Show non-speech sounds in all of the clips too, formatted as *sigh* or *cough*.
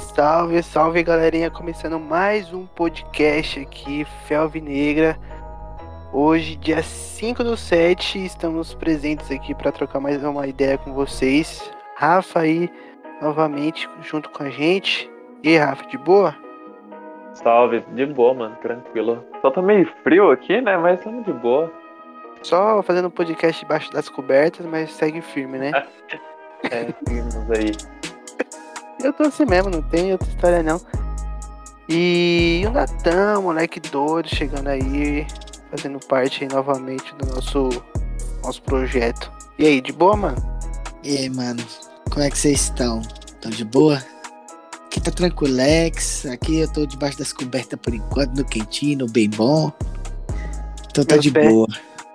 Salve, salve galerinha, começando mais um podcast aqui, Felve Negra. Hoje, dia 5 do 7, estamos presentes aqui para trocar mais uma ideia com vocês. Rafa aí, novamente, junto com a gente. E aí, Rafa, de boa? Salve, de boa, mano, tranquilo. Só tá meio frio aqui, né? Mas estamos de boa. Só fazendo um podcast debaixo das cobertas, mas segue firme, né? *laughs* é, seguimos aí. Eu tô assim mesmo, não tem outra história não. E o Natan, moleque doido, chegando aí, fazendo parte aí novamente do nosso, nosso projeto. E aí, de boa, mano? E aí, mano, como é que vocês estão? Estão de boa? Aqui tá tranquilex, aqui eu tô debaixo das cobertas por enquanto, no quentinho, no bem bom. Então tá Meus de pés- boa.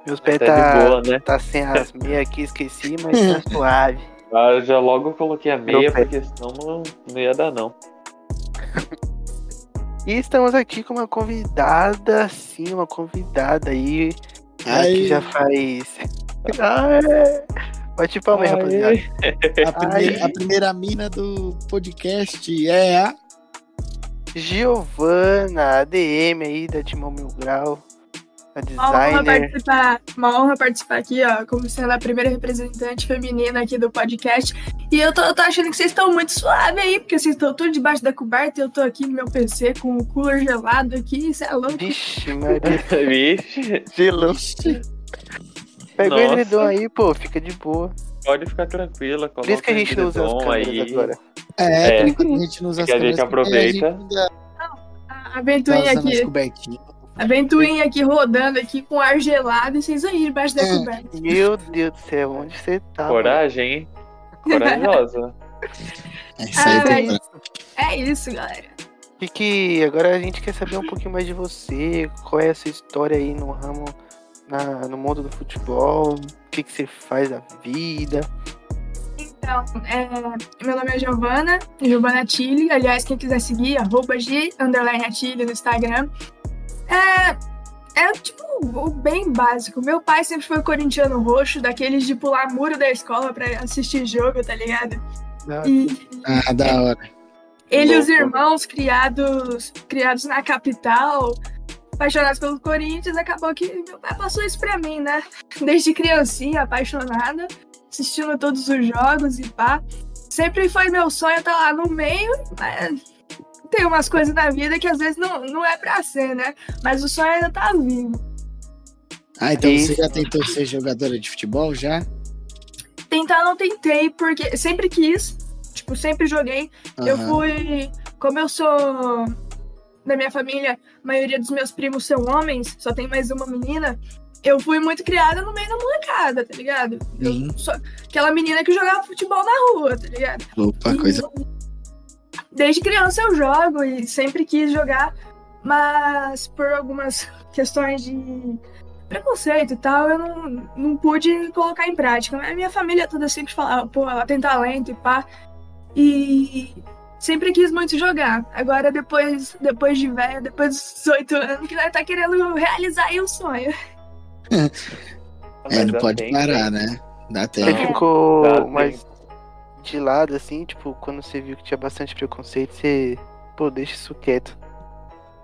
Meus pés Tá tá, de boa, né? tá sem as meias aqui, esqueci, mas tá *laughs* suave. Ah, eu já logo coloquei a meia, porque senão não, não ia dar, não. E estamos aqui com uma convidada, sim, uma convidada aí, ela que Aí, já faz... Bate palma aí, rapaziada. a, primeira, a primeira mina do podcast é a. Giovana, ADM aí da Timão Mil Grau, a Uma honra designer. participar, uma honra participar aqui, ó, como sendo a primeira representante feminina aqui do podcast. E eu tô, eu tô achando que vocês estão muito suave aí, porque vocês estão tudo debaixo da coberta e eu tô aqui no meu PC com o cooler gelado aqui, isso é louco. Vixe, *laughs* Maria, Vixe, gelou. Pega o edredom aí, pô, fica de boa. pode ficar tranquila. Por isso que a gente não usa as câmeras aí. agora. É, É. por enquanto a gente não usa as Que a gente câmeras, aproveita. A gente ainda A tá ventoinha as aqui. A ventoinha aqui rodando aqui com ar gelado e vocês aí debaixo da É. coberta. Meu Deus do céu, onde você tá? Coragem, hein? Corajosa. *laughs* É, isso aí Ah, mas- É isso, galera. E que agora a gente quer saber um pouquinho mais de você, qual é a sua história aí no ramo, na, no mundo do futebol, o que, que você faz da vida. Então, é, meu nome é Giovana, Giovana Tilly. Aliás, quem quiser seguir, arroba G, underline Tilly no Instagram. É, é tipo o bem básico. Meu pai sempre foi corintiano roxo, daqueles de pular muro da escola pra assistir jogo, tá ligado? E Ah, da hora. ele e os irmãos criados, criados na capital, apaixonados pelo Corinthians, acabou que meu pai passou isso pra mim, né? Desde criancinha, apaixonada, assistindo todos os jogos e pá. Sempre foi meu sonho estar lá no meio, mas tem umas coisas na vida que às vezes não, não é pra ser, né? Mas o sonho ainda tá vivo. Ah, então Isso. você já tentou ser jogadora de futebol já? Tentar não tentei, porque sempre quis, tipo, sempre joguei, Eu Aham. fui. Como eu sou. Da minha família, a maioria dos meus primos são homens, só tem mais uma menina. Eu fui muito criada no meio da molecada, tá ligado? Eu Sim. sou aquela menina que jogava futebol na rua, tá ligado? Opa, E coisa. Desde criança eu jogo e sempre quis jogar, mas por algumas *laughs* questões de preconceito e tal, eu não, não pude colocar em prática. Mas a minha família toda sempre falava, pô, ela tem talento e pá. E sempre quis muito jogar. Agora, depois, depois de velho, depois dos 18 anos, que nós tá querendo realizar aí o sonho. *laughs* É, não pode parar, hein? né? Dá Você tempo. Não. ficou mais. De lado, assim, tipo, quando você viu que tinha bastante preconceito, você, pô, deixa isso quieto.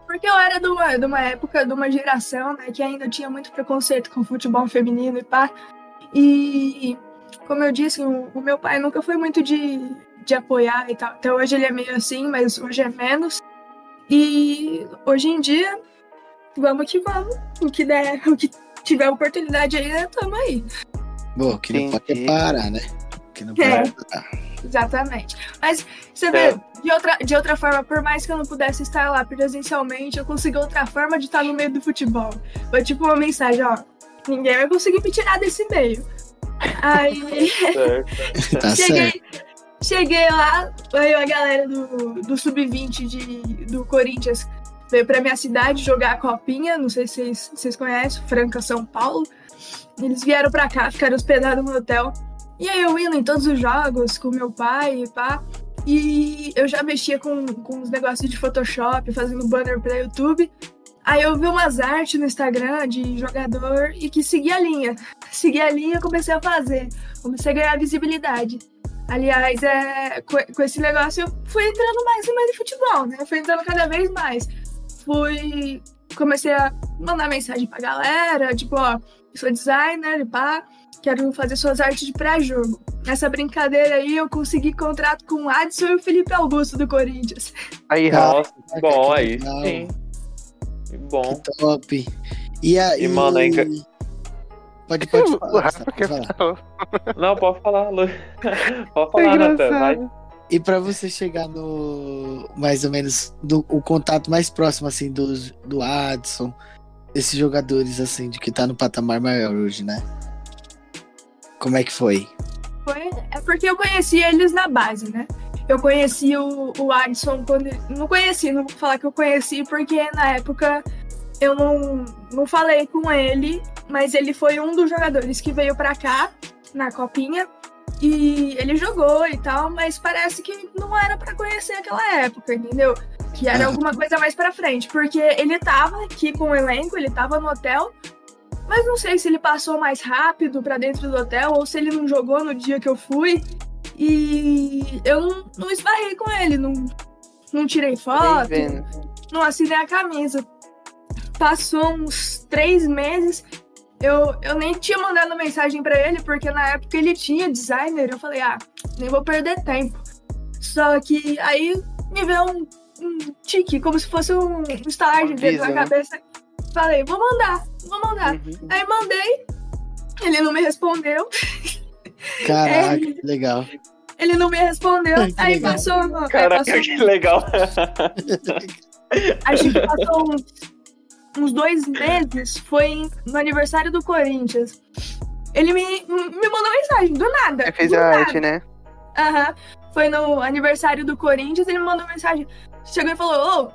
Porque eu era de uma, de uma época, de uma geração, né, que ainda tinha muito preconceito com futebol feminino e pá. E, como eu disse, o, o meu pai nunca foi muito de, de apoiar e tal. Até hoje ele é meio assim, mas hoje é menos. E hoje em dia, vamos que vamos. O que der, o que tiver oportunidade aí, né, tamo aí. Bom, que não pode parar, né? Que não É. pode parar. Exatamente. Mas você vê, É. de, outra, de outra forma, por mais que eu não pudesse estar lá presencialmente, eu consegui outra forma de estar no meio do futebol. Foi tipo uma mensagem, ó. Ninguém vai conseguir me tirar desse meio. Aí. Tá certo. cheguei, cheguei lá, veio a galera do, do Sub-20 de- do Corinthians veio pra minha cidade jogar a copinha, não sei se vocês, vocês conhecem, Franca, São Paulo. Eles vieram pra cá, ficaram hospedados no hotel. E aí eu indo em todos os jogos com meu pai e pá. E eu já mexia com, com uns negócios de Photoshop, fazendo banner pra YouTube. Aí eu vi umas artes no Instagram de jogador e que seguia a linha. *laughs* Segui a linha e comecei a fazer. Comecei a ganhar visibilidade. Aliás, é, com, com esse negócio eu fui entrando mais e mais em futebol, né? Fui entrando cada vez mais. Fui. Comecei a mandar mensagem pra galera, tipo, ó, sou designer, pá, quero fazer suas artes de pré-jogo. Nessa brincadeira aí, eu consegui contrato com o Adson e o Felipe Augusto do Corinthians. Aí, Rafa. Nossa, que bom, aí sim. Que bom. Que top. E aí. E, mano, aí Pode, pode *laughs* falar. Pode falar. Não, pode falar, Lu. *laughs* Pode É falar, Natan. Vai. E pra você chegar no mais ou menos do, o contato mais próximo assim do, do Adson, desses jogadores assim de que tá no patamar maior hoje, né? Como é que foi? Foi, é porque eu conheci eles na base, né? Eu conheci o, o Adson quando. Não conheci, não vou falar que eu conheci, porque na época eu não, não falei com ele, mas ele foi um dos jogadores que veio pra cá, na copinha, e ele jogou e tal, mas parece que não era pra conhecer aquela época, entendeu? Que era alguma coisa mais pra frente, porque ele tava aqui com o elenco, ele tava no hotel, mas não sei se ele passou mais rápido pra dentro do hotel ou se ele não jogou no dia que eu fui. E eu não, não esbarrei com ele, não, não tirei foto, não assinei a camisa. Passou uns três meses, eu, eu nem tinha mandado mensagem pra ele, porque na época ele tinha designer. Eu falei, ah, nem vou perder tempo. Só que aí me veio um, um tique, como se fosse um estalar de dedo na aviso, né? cabeça. Falei, vou mandar, vou mandar. Uhum. Aí mandei, ele não me respondeu, Caraca, É. que legal. ele não me respondeu. *laughs* Que aí legal. passou, aí Caraca, passou que legal. Acho que passou uns, uns dois meses, foi no aniversário do Corinthians. Ele me, me mandou mensagem, do nada. Aí fez do a nada. arte, né? Aham. Foi no aniversário do Corinthians, ele me mandou mensagem. Chegou e falou, ô,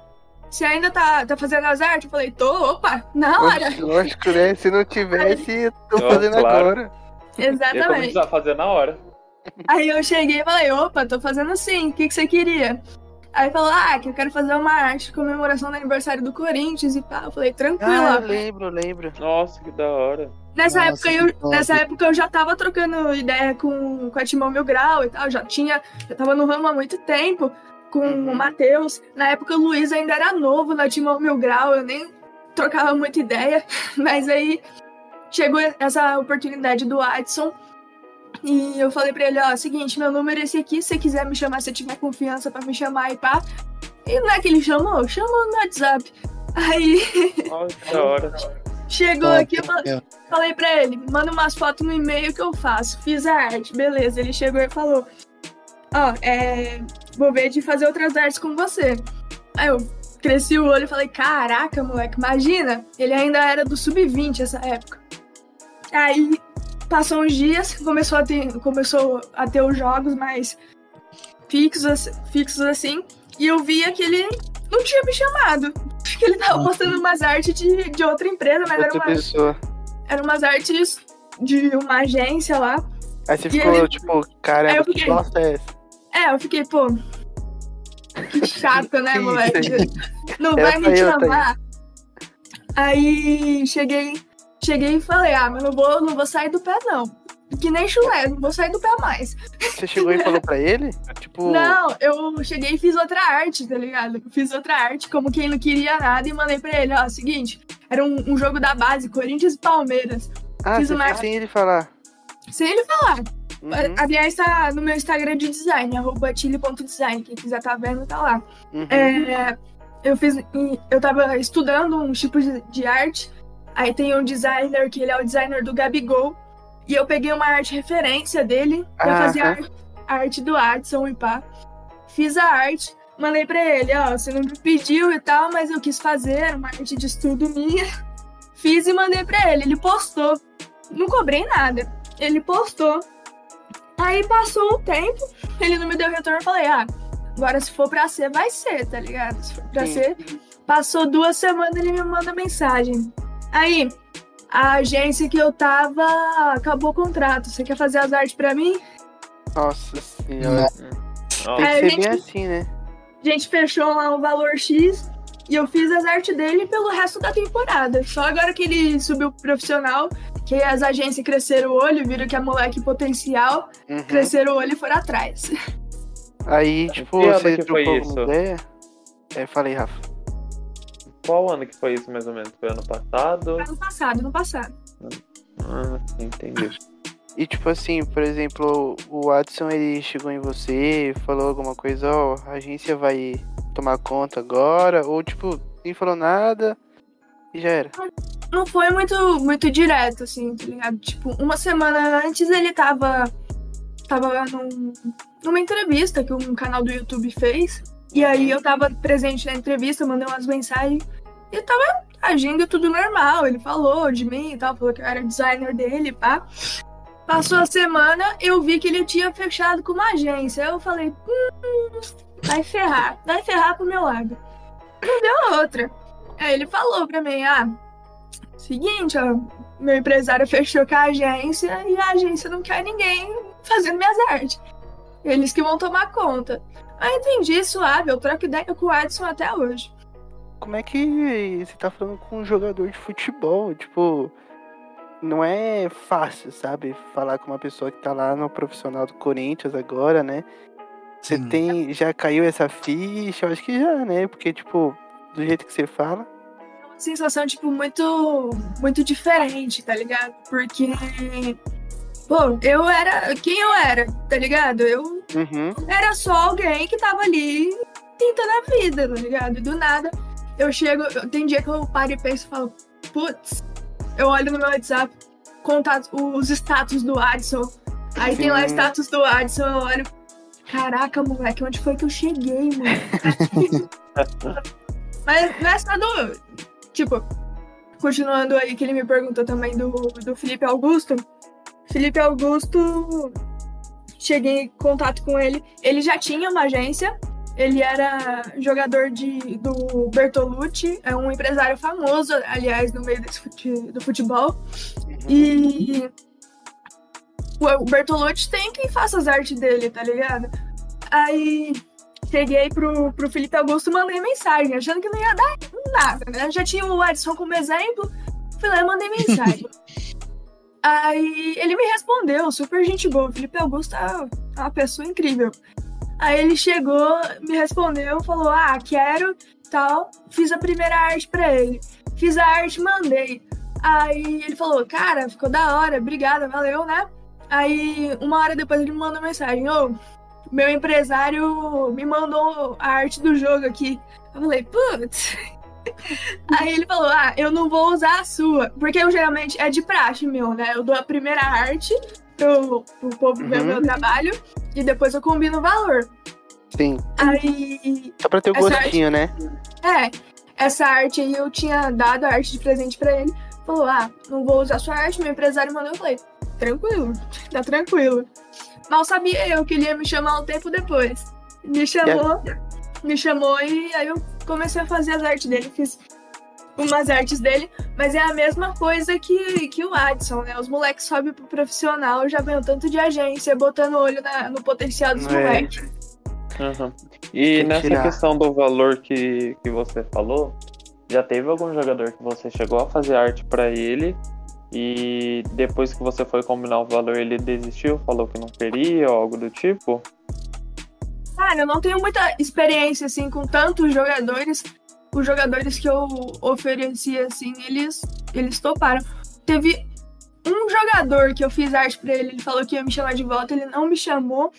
você ainda tá, tá fazendo as artes? Eu falei, tô, opa, na hora. Lógico, né? Se não tivesse, eu tô Oh, fazendo claro. agora. Exatamente. a fazer na hora. Aí eu cheguei e falei, opa, tô fazendo sim, o que, que você queria? Aí falou, ah, que eu quero fazer uma arte de comemoração do aniversário do Corinthians e tal. Eu falei, tranquilo, Ah, eu lembro, lembro. Nossa, que da hora. Nessa, Nossa, época eu, nessa época eu já tava trocando ideia com, com a Timão Mil Grau e tal, já tinha, já tava no ramo há muito tempo com Uhum. o Matheus. Na época o Luiz ainda era novo na Timão Mil Grau, eu nem trocava muita ideia, *laughs* mas aí chegou essa oportunidade do Adson e eu falei pra ele, ó, seguinte, meu número é esse aqui, se você quiser me chamar, se tiver confiança pra me chamar e pá. E não é que ele chamou? Chamou no WhatsApp. Aí *laughs* da hora. chegou aqui, eu falei. Falei pra ele, manda umas fotos no e-mail que eu faço. Fiz a arte, beleza. Ele chegou e falou: Ó, é. Vou ver de fazer outras artes com você. Aí eu cresci o olho e falei: Caraca, moleque, imagina. Ele ainda era do sub-20 essa época. Aí passou uns dias, começou a ter, começou a ter os jogos mais fixos, fixos assim. E eu via que ele não tinha me chamado. *laughs* Que ele tava postando umas artes de, de outra empresa, mas era Outra uma, pessoa. eram umas artes de uma agência lá. Aí você ficou, ele- tipo, eu que fiquei- bosta é essa? É, eu fiquei, pô. Que *laughs* chato, né, Que moleque? Não vai me chamar. Aí cheguei, cheguei e falei, ah, mas não vou, não vou sair do pé, não. Que nem chulé, não vou sair do pé mais. Você chegou e falou pra ele? Tipo, Não, eu cheguei e fiz outra arte, tá ligado? Fiz outra arte, como quem não queria nada, e mandei pra ele, ó, seguinte, era um, um jogo da base, Corinthians e Palmeiras. ah, fiz uma- sem ele falar. Sem ele falar. Uhum. Aliás, tá no meu Instagram de design, arroba chile.design. Quem quiser tá vendo, tá lá. uhum. É, eu fiz. Eu tava estudando um tipo de, de arte. Aí tem um designer que ele é o designer do Gabigol. E eu peguei uma arte referência dele pra fazer a, Aham. a arte do Adson e pá. Fiz a arte, mandei pra ele, ó, você não me pediu e tal, mas eu quis fazer, uma arte de estudo minha. Fiz e mandei pra ele. Ele postou. Não cobrei nada. Ele postou. Aí passou um tempo, ele não me deu retorno, eu falei, ah, agora se for pra ser, vai ser, tá ligado? Se for pra Sim. ser. Passou duas semanas, ele me manda mensagem. Aí, a agência que eu tava acabou o contrato. Você quer fazer as artes pra mim? Nossa senhora. Tem Nossa, que É, ser bem gente- assim, né? A gente fechou lá um valor X e eu fiz as artes dele pelo resto da temporada. Só agora que ele subiu pro profissional Que as agências cresceram o olho, viram que é moleque potencial, Uhum. cresceram o olho e foram atrás. Aí, tipo, Que você que foi isso? uma ideia. É, falei, Rafa. Qual ano que foi isso, mais ou menos? Foi ano passado? Ano passado, ano passado. Ah, entendi. E tipo assim, por exemplo, o Watson ele chegou em você, falou alguma coisa, ó, a agência vai tomar conta agora, ou tipo, nem falou nada e já era. não foi muito, muito direto, assim, tá ligado? Tipo, uma semana antes ele tava, tava num, numa entrevista que um canal do YouTube fez. E aí eu tava presente na entrevista, mandei umas mensagens. E tava agindo tudo normal. Ele falou de mim e tal, falou que eu era designer dele, pá. Passou a semana, eu vi que ele tinha fechado com uma agência. Eu falei, hum, vai ferrar, vai ferrar pro meu lado. Não *clears throat* deu outra. Aí ele falou pra mim, ah, Seguinte, ó, meu empresário fechou com a agência e a agência não quer ninguém fazendo minhas artes. Eles que vão tomar conta. Ah, entendi, suave, eu troco ideia com o Adson até hoje. Como é que você tá falando com um jogador de futebol? Tipo, não é fácil, sabe? Falar com uma pessoa que tá lá no profissional do Corinthians agora, né? Você Sim. tem. Já caiu essa ficha? Eu acho que já, né? Porque, tipo, do jeito que você fala. É uma sensação, tipo, muito, muito diferente, tá ligado? Porque, pô, eu era quem eu era, tá ligado? Eu Uhum. era só alguém que tava ali tentando a vida, tá ligado? E do nada, eu chego, tem dia que eu paro e penso e falo, putz, eu olho no meu WhatsApp, contato, os status do Adson, aí tem lá Sim. status do Adson, eu olho, caraca, moleque, onde foi que eu cheguei, mano? *laughs* Mas não é só do, tipo, continuando aí que ele me perguntou também do, do Felipe Augusto, Felipe Augusto cheguei em contato com ele. Ele já tinha uma agência. Ele era jogador de, do Bertolucci, é um empresário famoso, aliás, no meio desse fute, do futebol. E o Bertolucci tem quem faça as artes dele, tá ligado? Aí cheguei pro, pro Felipe Augusto e mandei mensagem, achando que não ia dar nada, né? Já tinha o Adson como exemplo, fui lá e mandei mensagem. *laughs* Aí ele me respondeu, super gente boa. O Felipe Augusto é uma pessoa incrível. Aí ele chegou, me respondeu, falou: Ah, quero, tal. Fiz a primeira arte pra ele. Fiz a arte, mandei. Aí ele falou: Cara, ficou da hora, obrigada, valeu, né? Aí uma hora depois ele me mandou mensagem: Ô, meu empresário me mandou a arte do jogo aqui. Eu falei: Putz. *laughs* Aí ele falou: Ah, eu não vou usar a sua. Porque eu geralmente é de praxe meu, né? Eu dou a primeira arte pro, pro povo ver o Uhum. meu trabalho e depois eu combino o valor. Sim. Aí, Só pra ter o gostinho, né? é, essa arte aí eu tinha dado a arte de presente pra ele. Falou: Ah, não vou usar sua arte. Meu empresário mandou. Eu falei: Tranquilo, tá tranquilo. Mal sabia eu que ele ia me chamar um tempo depois. Me chamou, me chamou e aí eu comecei a fazer as artes dele. Fiz umas artes dele, mas é a mesma coisa que, que o Adson, né? Os moleques sobem pro profissional, já ganham tanto de agência, botando o olho na- no potencial dos É. moleques. Uhum. E nessa tirar. questão do valor que, que você falou, já teve algum jogador que você chegou a fazer arte pra ele e depois que você foi combinar o valor ele desistiu, falou que não queria ou algo do tipo? Cara, eu não tenho muita experiência, assim, com tantos jogadores. Os jogadores que eu ofereci, assim, eles, eles toparam. Teve um jogador que eu fiz arte pra ele, ele falou que ia me chamar de volta, ele não me chamou.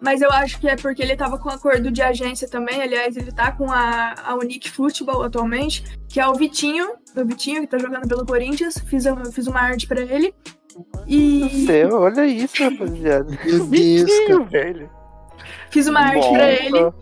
Mas eu acho que é porque ele tava com acordo de agência também. Aliás, ele tá com a, a Unique Football atualmente, que é o Vitinho, o Vitinho que tá jogando pelo Corinthians. Fiz, uma- fiz uma arte pra ele. E Céu, olha isso, rapaziada. Meu Deus, Vitinho, velho. fiz uma arte Bom, pra ele.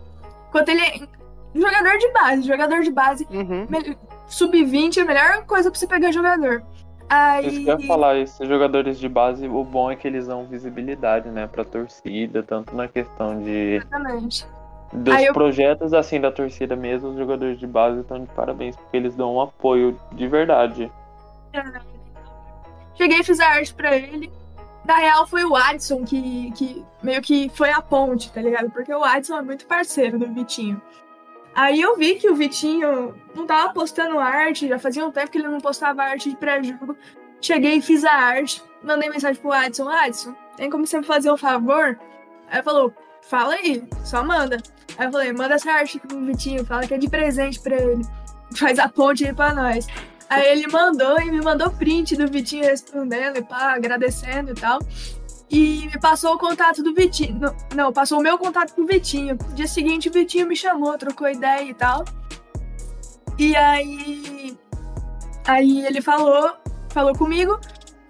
Enquanto ele é jogador de base, jogador de base. Uhum. Me- Sub-20 é a melhor coisa pra você pegar jogador. Aí. Isso que eu ia falar, esses jogadores de base, o bom é que eles dão visibilidade, né, pra torcida, tanto na questão de Exatamente. dos Aí eu- projetos assim da torcida mesmo, os jogadores de base estão de parabéns porque eles dão um apoio de verdade. Cheguei e fiz a arte pra ele. Na real, foi o Adson que, que meio que foi a ponte, tá ligado? Porque o Adson é muito parceiro do Vitinho. Aí eu vi que o Vitinho não tava postando arte, já fazia um tempo que ele não postava arte de pré-jogo. Cheguei e fiz a arte. Mandei mensagem pro Adson. Adson, tem como você me fazer um favor? Aí falou, fala aí, só manda. Aí eu falei, manda essa arte pro Vitinho, fala que é de presente pra ele. *laughs* Faz a ponte aí pra nós. Aí ele mandou e me mandou print do Vitinho respondendo e pá, agradecendo e tal. E me passou o contato do Vitinho. Não, não, passou o meu contato pro Vitinho. No dia seguinte o Vitinho me chamou, trocou ideia e tal. E aí. Aí ele falou, falou comigo.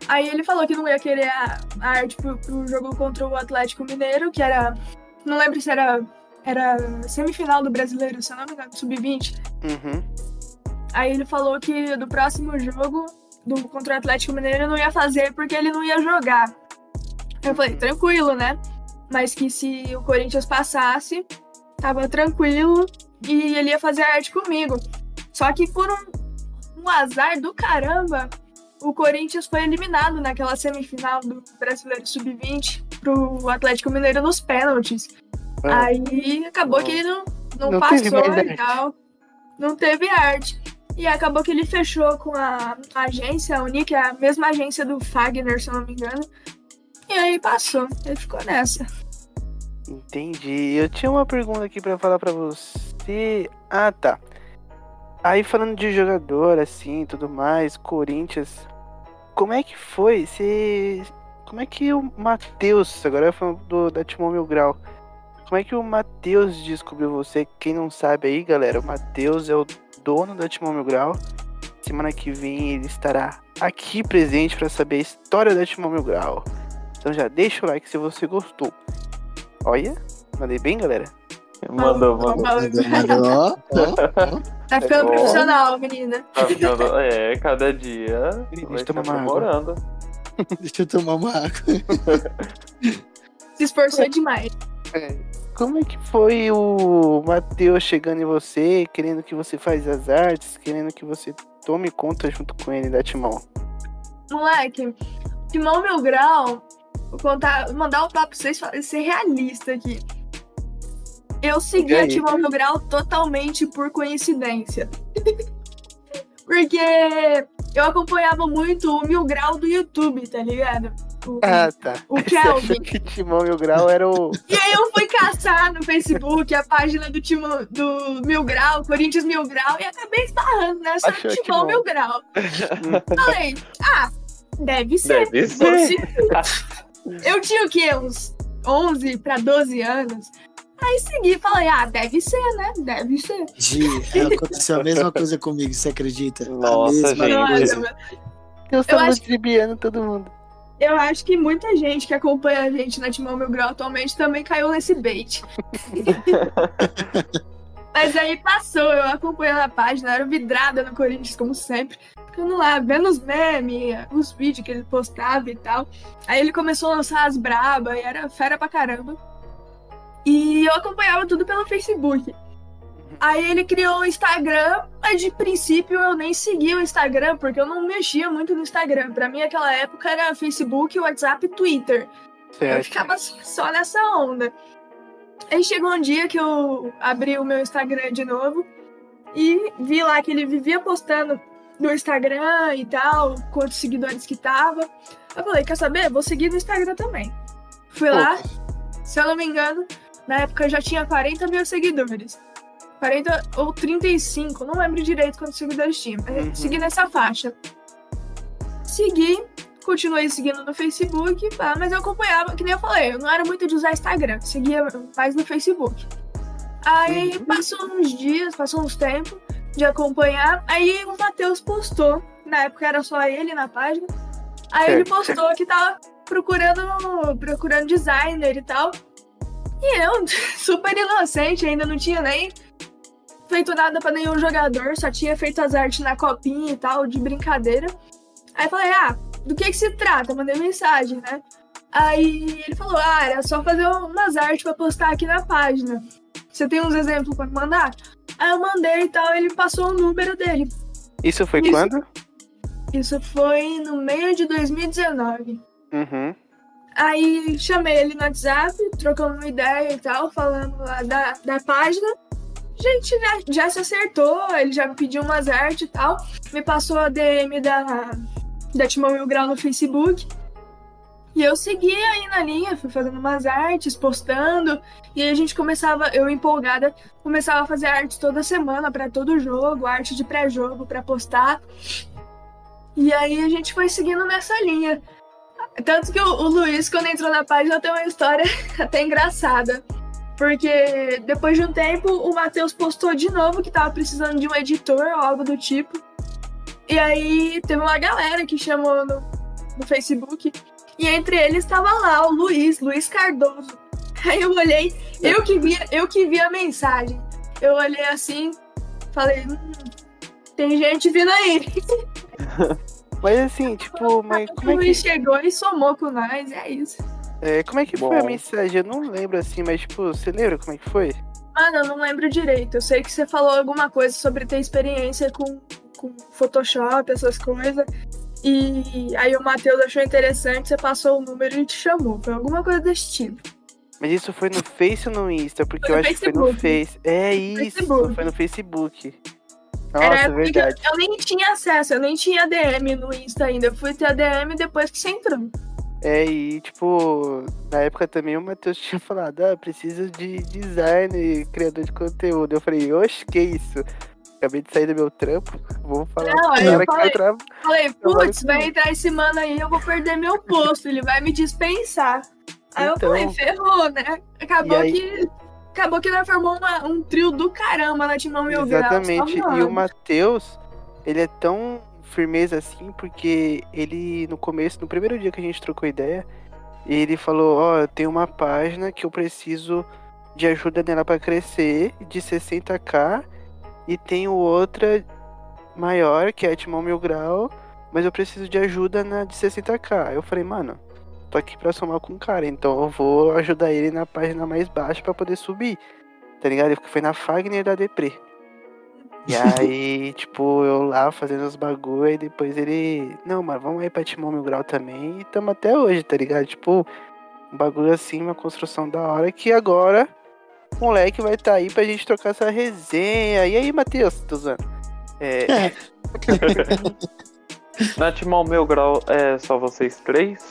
Aí ele falou que não ia querer a, a arte pro, pro jogo contra o Atlético Mineiro, que era. Não lembro se era. Era semifinal do brasileiro, se eu não me engano, sub-20. Uhum. Aí ele falou que do próximo jogo do, contra o Atlético Mineiro eu não ia fazer porque ele não ia jogar. Eu falei, tranquilo, né? Mas que se o Corinthians passasse, tava tranquilo e ele ia fazer arte comigo. Só que por um, um azar do caramba, o Corinthians foi eliminado naquela semifinal do Brasileiro Sub-20 pro Atlético Mineiro nos pênaltis. É. Aí acabou que ele não, não, Não passou e tal. Não teve arte. E acabou que ele fechou com a, a agência, a Uni, que é a mesma agência do Fagner, se eu não me engano. E aí passou. Ele ficou nessa. Entendi. Eu tinha uma pergunta aqui pra falar pra você. Ah, tá. Aí falando de jogador, assim, tudo mais, Corinthians. Como é que foi? Você. Como é que o Matheus, agora falando do, da Timão Mil Grau. Como é que o Matheus descobriu você? Quem não sabe aí, galera, o Matheus é o dono da Timão Mil Grau. Semana que vem ele estará aqui presente pra saber a história da Timão Mil Grau. Então já deixa o like se você gostou. Olha, mandei bem, galera. Mandou, mandou. Mandou. Tá ficando Ó. profissional, menina. Tá ficando- É, cada dia Deixa eu tomar uma água. *laughs* Deixa eu tomar uma água. Se esforçou demais. Como é que foi o Matheus chegando em você, querendo que você faz as artes, querendo que você tome conta junto com ele da Timão? Moleque, Timão Mil Grau, vou contar, mandar um papo pra vocês ser realista aqui. Eu segui a? Timão Mil Grau totalmente por coincidência. *laughs* Porque eu acompanhava muito o Mil Grau do YouTube, tá ligado? O, Ah, tá. o *laughs* Kelvin. que Timão Mil Grau era o. E aí eu fui caçar no Facebook a página do Timão do Mil Grau, Corinthians Mil Grau, e acabei esbarrando nessa Achou Timão Timão. Mil Grau. *laughs* Falei, ah, deve ser. Deve ser. Eu tinha o quê? Uns 11 pra 12 anos. Aí segui, falei, ah, deve ser, né? Deve ser. Gi, aconteceu a mesma coisa comigo, você acredita? Nossa, a mesma gente. coisa. Eu estava tribiando todo mundo. eu acho que muita gente que acompanha a gente na Timão Mil Grau atualmente também caiu nesse bait. *laughs* Mas aí passou, eu acompanhando a página, era vidrada no Corinthians, como sempre. Ficando lá, vendo os memes, os vídeos que ele postava e tal. Aí ele começou a lançar as braba e era fera pra caramba. E eu acompanhava tudo pelo Facebook. Aí ele criou o Instagram, mas de princípio eu nem seguia o Instagram, porque eu não mexia muito no Instagram. Pra mim, aquela época era Facebook, WhatsApp e Twitter. Eu Certo. ficava só nessa onda. Aí chegou um dia que eu abri o meu Instagram de novo e vi lá que ele vivia postando no Instagram e tal, quantos seguidores que tava. Eu falei, quer saber? Vou seguir no Instagram também. Fui lá, se eu não me engano, na época eu já tinha 40 mil seguidores. 40 ou 35, não lembro direito quantos seguidores tinha, mas Uhum. segui nessa faixa. Segui, continuei seguindo no Facebook, pá, mas eu acompanhava, que nem eu falei, eu não era muito de usar Instagram, seguia mais no Facebook. Aí Uhum. passou uns dias, passou uns tempos de acompanhar, aí o Matheus postou, na época era só ele na página, aí ele postou que tava procurando, procurando designer e tal. E eu, *laughs* super inocente, ainda não tinha nem feito nada pra nenhum jogador, só tinha feito as artes na copinha e tal, de brincadeira. Aí falei, ah, do que que se trata? Mandei mensagem, né? Aí ele falou, ah, era só fazer umas artes pra postar aqui na página. Você tem uns exemplos pra me mandar? Aí eu mandei e tal, ele passou o número dele. Isso foi Isso. quando? Isso foi no meio de 2019. Uhum. Aí chamei ele no WhatsApp, trocamos uma ideia e tal, falando lá da, da página. A gente já, já se acertou, ele já me pediu umas artes e tal. Me passou a DM da, da Timão Mil Grau no Facebook. E eu segui aí na linha, fui fazendo umas artes, postando, e a gente começava, eu empolgada, começava a fazer artes toda semana para todo jogo, arte de pré-jogo para postar. E aí a gente foi seguindo nessa linha. Tanto que o, o Luiz, quando entrou na página, tem uma história *laughs* até engraçada. Porque depois de um tempo, o Matheus postou de novo que tava precisando de um editor ou algo do tipo. E aí teve uma galera que chamou no, no Facebook e entre eles estava lá o Luiz, Luiz Cardoso. Aí eu olhei, eu que vi, eu que vi a mensagem. Eu olhei assim, falei, hum, tem gente vindo aí. *laughs* Mas assim, tipo, mas como é o que. Luiz chegou e somou com nós, é isso. É, como é que foi a Bom. mensagem? Eu não lembro assim, mas tipo, você lembra como é que foi? Mano, eu não lembro direito. Eu sei que você falou alguma coisa sobre ter experiência com, com Photoshop, essas coisas. E aí o Matheus achou interessante, você passou o número e te chamou. Foi alguma coisa desse tipo. Mas isso foi no Face ou no Insta? Porque eu acho que foi no Facebook. Face. É isso, Facebook. foi no Facebook. Era Nossa, que verdade. Eu, eu nem tinha acesso, eu nem tinha DM no Insta ainda. Eu fui ter a DM depois que você entrou. É, e tipo, na época também o Matheus *laughs* tinha falado, ah, preciso de design criador de conteúdo. Eu falei, oxe, que isso? Acabei de sair do meu trampo, vou falar Não, pro aí eu cara que falei- vai Falei, putz, vai entrar esse mano aí, eu vou perder meu posto, ele vai me dispensar. Aí eu Então. falei, ferrou, né? Acabou aí- que. Acabou que nós formamos uma- um trio do caramba na Timão Mil. Exatamente. E o. Matheus, ele é tão firmeza assim, porque ele, no começo, no primeiro dia que a gente trocou ideia, ele falou, ó, eu tenho uma página que eu preciso de ajuda nela pra crescer, de 60k, e tenho outra maior, que é a Timão Mil Grau, mas eu preciso de ajuda na de 60k. Eu falei, mano, tô aqui pra somar com o cara, então eu vou ajudar ele na página mais baixa pra poder subir. Tá ligado? Porque foi na Fagner da Depre. E *laughs* aí, tipo, eu lá fazendo os bagulho, e depois ele. Não, mas vamos aí pra Timão Mil Grau também. E tamo até hoje, tá ligado? Tipo, um bagulho assim, uma construção da hora que agora moleque vai estar tá aí pra gente trocar essa resenha. E aí, Matheus? Tô zoando. É, *laughs* Na Timão Meu Grau é só vocês três?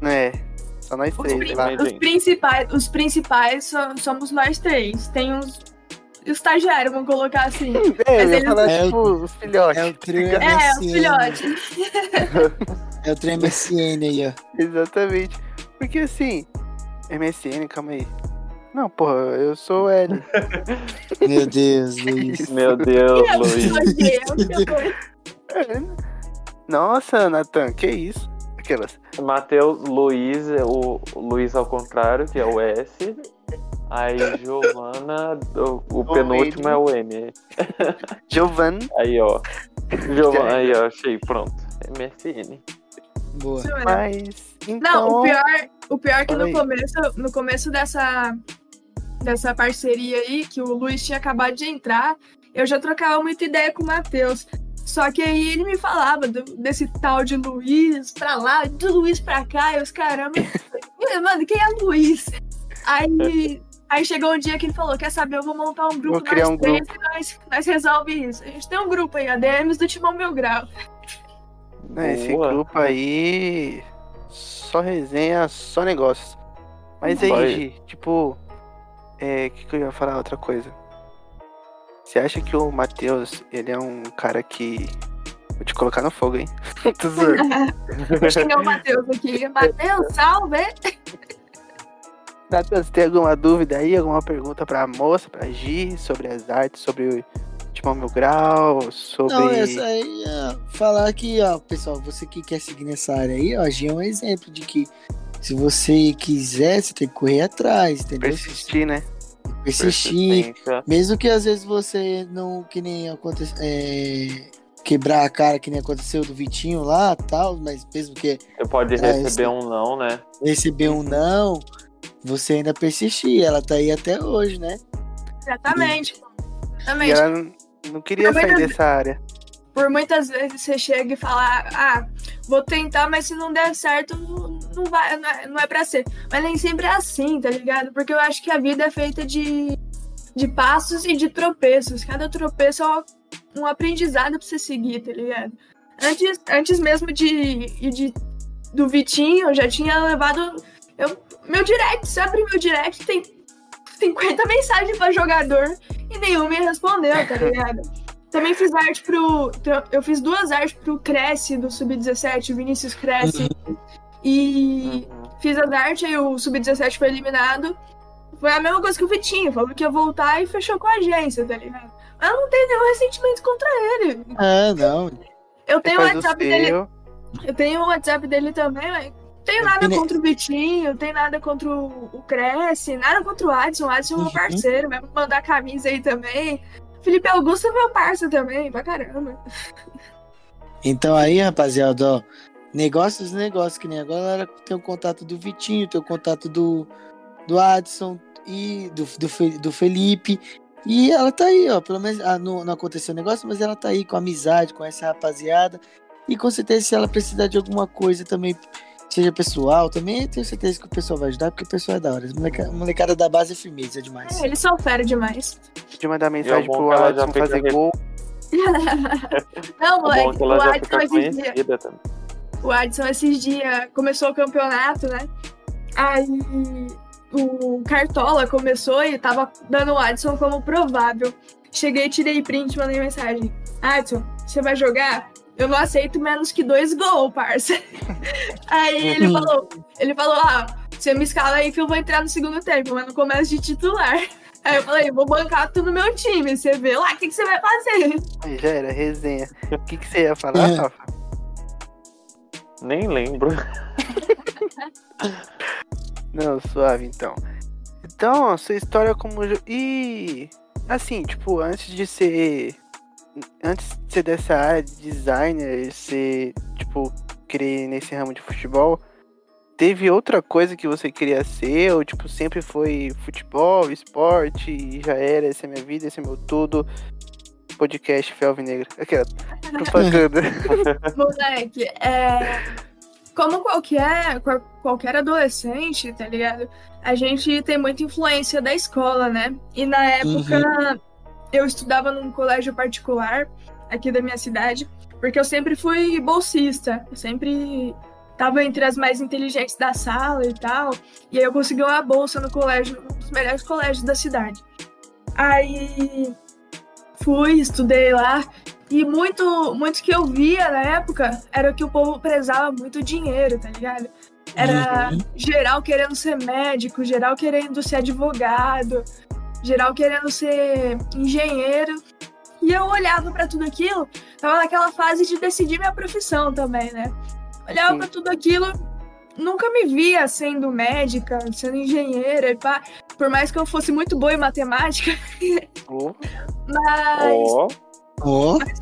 né? Só nós Os, três prin- os principais, os principais so- somos nós três. Tem uns. Estagiários, vamos colocar assim. É, eu Mas eles- falar, É o- tipo, os filhotes. É o trio É, os MSN. filhotes. É o trio *laughs* MSN aí, ó. Exatamente. Porque assim, MSN, calma aí. Não, porra, eu sou o L. *laughs* Meu Deus, *laughs* Luiz. Meu Deus, Eu Luiz. É. *laughs* Nossa, Natan, que isso? Aquelas. Matheus, Luiz, é o Luiz ao contrário, que é o S. Aí Giovana, o, o penúltimo é o M. Jovan. Aí, ó. Giovana, aí, ó, achei, pronto. MSN. Boa. Isso mesmo. Mas. Então, Não, o pior, o pior é que no começo, no começo dessa, dessa parceria aí, que o Luiz tinha acabado de entrar, eu já trocava muita ideia com o Matheus. Só que aí ele me falava do- desse tal de Luiz pra lá, do Luiz pra cá, e os caramba. Eu, Mano, quem é Luiz? Aí, aí chegou um dia que ele falou: Quer saber? Eu vou montar um grupo Vou criar nós um três e nós, nós resolve isso. A gente tem um grupo aí, ADMs do Timão Mil Grau. Né, esse Boa. grupo aí. Só resenha, só negócios. Mas aí. Gi, tipo. É. O que, que eu ia falar? Outra coisa. Você acha que o Matheus, ele é um cara que. Vou te colocar no fogo, hein? *laughs* Tô zoando. *laughs* Vou xingar o Matheus aqui. Matheus, salve! Matheus, tem alguma dúvida aí? Alguma pergunta pra moça, pra Gi, sobre as artes, sobre o Timão Mil Grau, sobre. Não, é só aí, ó, falar que, ó, pessoal, você que quer seguir nessa área aí, ó, a Gia é um exemplo de que se você quiser, você tem que correr atrás, entendeu? persistir, né? Persistir. Mesmo que às vezes você não, que nem acontece, é, quebrar a cara, que nem aconteceu do Vitinho lá, tal, mas mesmo que Você pode É, receber um não, né? receber um não, você ainda persistir, ela tá aí até hoje, né? Exatamente. E Exatamente. ela não, queria sair dessa área. Por muitas vezes você chega e fala, ah, vou tentar, mas se não der certo, não não vai, não é, não é pra ser. Mas nem sempre é assim, tá ligado? Porque eu acho que a vida é feita de, de passos e de tropeços. Cada tropeço é um- aprendizado pra você seguir, tá ligado? Antes, antes mesmo de, de do Vitinho, eu já tinha levado. Eu, meu direct, abre meu direct, tem 50 mensagens pra jogador e nenhum me respondeu, tá ligado? *laughs* Também fiz arte pro. Eu fiz duas artes pro Cresce do Sub-17, o Vinícius Cresce. Uhum. E fiz as artes, aí o Sub-17 foi eliminado. Foi a mesma coisa que o Vitinho, falou que ia voltar e fechou com a agência, tá ligado? Mas eu não tenho nenhum ressentimento contra ele. Ah, não. Eu tenho o WhatsApp dele. Eu tenho o WhatsApp dele também, mas tenho nada contra o Vitinho, tenho nada contra o Cresce, nada contra o Adson. O Adson é meu uhum. parceiro, vai me mandar camisa aí também. Felipe Augusto é meu parceiro também, pra caramba. Então aí, rapaziada, ó. Negócios, negócios, que nem agora tem o contato do Vitinho, tem o contato do, do Adson e do, do, do Felipe. E ela tá aí, ó. Pelo menos ah, não, não aconteceu negócio, mas ela tá aí com amizade, com essa rapaziada. E com certeza, se ela precisar de alguma coisa também, seja pessoal, também tenho certeza que o pessoal vai ajudar, porque o pessoal é da hora. Molecada, molecada da base é firmeza demais. É, eles são fera demais. De mandar mensagem é pro Alisson fazer gol. *laughs* não, é moleque, o Adson esses dias. O Adson esses dias começou o campeonato, né? Aí o Cartola começou e tava dando o Adson como provável. Cheguei, tirei print, mandei mensagem. Adson, você vai jogar? Eu não aceito menos que dois gols, parça. *laughs* Aí ele falou, ele falou, ah, você me escala aí que eu vou entrar no segundo tempo, mas não começa de titular. Aí eu falei, vou bancar tudo no meu time, você vê lá, o que, que você vai fazer? Aí já era, resenha. O que, que você ia falar, é. Rafa? Nem lembro. *laughs* não, suave então. Então, sua história como. E. Assim, tipo, antes de ser antes de ser dessa área de designer, ser, tipo, querer nesse ramo de futebol, teve outra coisa que você queria ser? Ou, tipo, sempre foi futebol, esporte, e já era, essa é minha vida, esse é meu tudo? Podcast Felve Negra. Aquela *laughs* propaganda. *laughs* Moleque, é... Como qualquer, qualquer adolescente, tá ligado? A gente tem muita influência da escola, né? E na época... Uhum eu estudava num colégio particular aqui da minha cidade, porque eu sempre fui bolsista, eu sempre estava entre as mais inteligentes da sala e tal, e aí eu consegui uma bolsa no colégio, um dos melhores colégios da cidade. Aí fui, estudei lá, e muito, muito que eu via na época era que o povo prezava muito dinheiro, tá ligado? Era uhum. geral querendo ser médico, geral querendo ser advogado, geral querendo ser engenheiro. E eu olhava para tudo aquilo, tava naquela fase de decidir minha profissão também, né? Olhava para tudo aquilo, nunca me via sendo médica, sendo engenheira, pá, por mais que eu fosse muito boa em matemática. Oh. *laughs* mas, oh. Oh. mas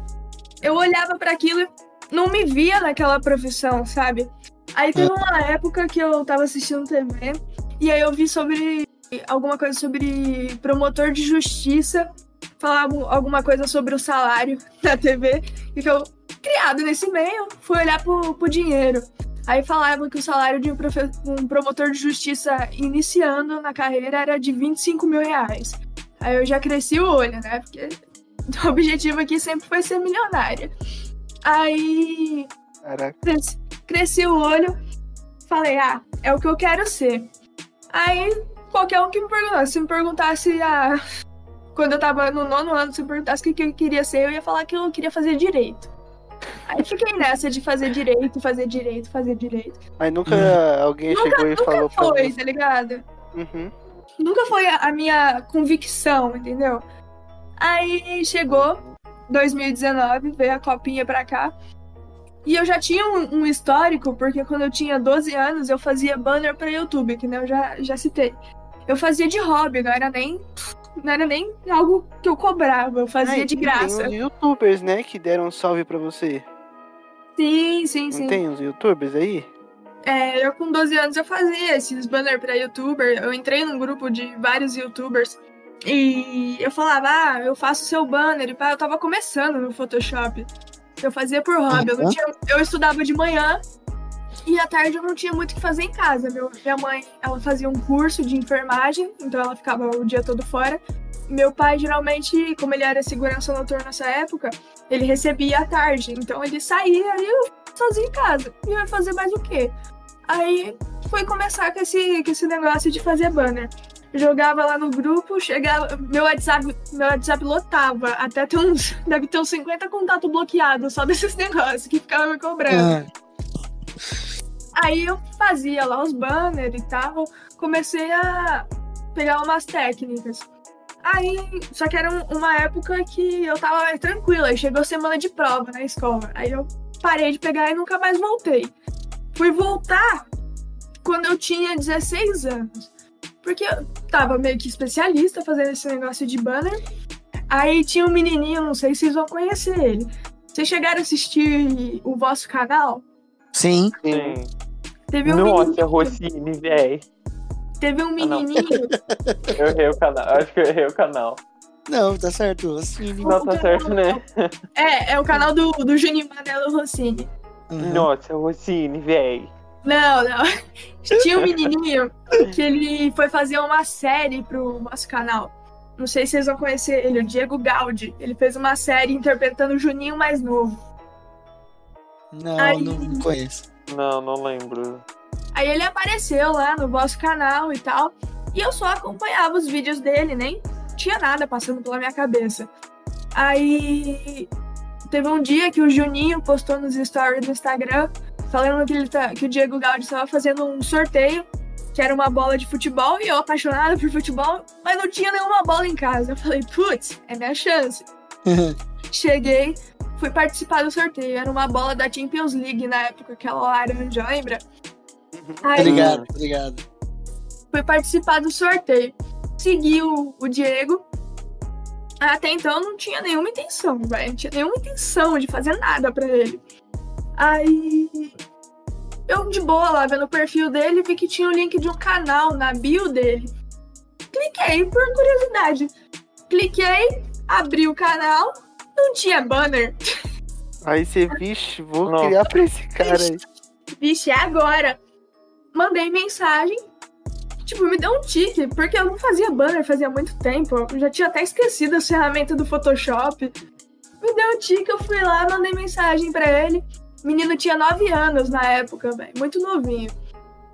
eu olhava para aquilo e não me via naquela profissão, sabe? Aí teve uma época que eu tava assistindo TV e aí eu vi sobre alguma coisa sobre promotor de justiça, falar alguma coisa sobre o salário *laughs* da TV, e que eu, criado nesse meio, fui olhar pro, pro dinheiro. Aí falava que o salário de um, um, promotor de justiça iniciando na carreira era de 25 mil reais. Aí eu já cresci o olho, né? Porque *laughs* o objetivo aqui sempre foi ser milionária. Aí. Cresci, cresci o olho, falei, ah, é o que eu quero ser. Aí qualquer um que me perguntasse. Se me perguntasse ah, quando eu tava no nono ano, se me perguntasse o que eu queria ser, eu ia falar que eu queria fazer direito. Aí fiquei nessa de fazer direito, fazer direito, fazer direito. Mas nunca hum. alguém nunca, chegou e nunca falou foi, pra tá ligado? Uhum. Nunca foi a, a minha convicção, entendeu? Aí chegou 2019, veio a copinha pra cá. E eu já tinha um, um, histórico, porque quando eu tinha 12 anos, eu fazia banner para YouTube, que né, eu já, já citei eu fazia de hobby, não era nem não era nem algo que eu cobrava, eu fazia de graça. Tem uns youtubers, né, que deram um salve para você. Sim, sim, não sim. tem uns youtubers aí? É, eu com 12 anos eu fazia esses banners para youtuber, eu entrei num grupo de vários youtubers e eu falava, ah, eu faço seu banner, e pá, eu tava começando no Photoshop. Eu fazia por hobby, eu, tinha, eu estudava de manhã e à tarde eu não tinha muito o que fazer em casa. Meu, minha mãe, ela fazia um curso de enfermagem, então ela ficava o dia todo fora. meu pai geralmente, como ele era segurança noturna nessa época, ele recebia à tarde. Então ele saía e eu sozinho em casa. E eu ia fazer mais o quê? Aí foi começar com esse, com esse negócio de fazer banner. Jogava lá no grupo, chegava. Meu WhatsApp, meu WhatsApp lotava. Até ter uns. *laughs* Deve ter uns 50 contatos bloqueados só desses *laughs* negócios que ficavam me cobrando. Ah, Aí eu fazia lá os banners e tal. Comecei a pegar umas técnicas. Aí, só que era um- uma época que eu tava tranquila. Aí Chegou semana de prova na escola. Aí eu parei de pegar e nunca mais voltei. Fui voltar quando eu tinha 16 anos. Porque eu tava meio que especialista fazendo esse negócio de banner. Aí tinha um menininho, não sei se vocês vão conhecer ele. Vocês chegaram a assistir o vosso canal? sim. Sim. Teve um Nossa, menininho, Rossini, véi. teve um Ah, menininho *laughs* Eu errei o canal. Acho que eu errei o canal. Não, tá certo. Assim, Não tá certo, né? É, é o canal do, do Juninho Manelo Rossini. uhum. Nossa, Rossini, véi. Não, não. *laughs* Tinha um menininho que ele foi fazer uma série pro nosso canal. Não sei se vocês vão conhecer ele, o Diego Gaudi. Ele fez uma série interpretando o Juninho mais novo. Não, Aí- não conheço. Não, não lembro. Aí ele apareceu lá no vosso canal e tal. E eu só acompanhava os vídeos dele, nem tinha nada passando pela minha cabeça. Aí teve um dia que o Juninho postou nos stories do Instagram falando que, ele tá, que o Diego Gaudi estava fazendo um sorteio, que era uma bola de futebol, e eu apaixonada por futebol, mas não tinha nenhuma bola em casa. Eu falei, putz, é minha chance. *laughs* Cheguei, fui participar do sorteio. Era uma bola da Champions League na época, aquela laranja, lembra? Aí, Obrigado, obrigado. fui participar do sorteio. Segui o, o Diego. Até então eu não tinha nenhuma intenção, velho. Não tinha nenhuma intenção de fazer nada pra ele. Aí. Eu, de boa, lá vendo o perfil dele, vi que tinha o link de um canal na bio dele. Cliquei por curiosidade. Cliquei, abri o canal, não tinha banner. Aí você, vixe, vou Não. criar pra esse cara aí. Vixe, é agora. Mandei mensagem. Tipo, me deu um tique, porque eu não fazia banner fazia muito tempo. Eu já tinha até esquecido as ferramentas do Photoshop. Me deu um tique, eu fui lá, mandei mensagem pra ele. O menino tinha 9 anos na época, velho. Muito novinho.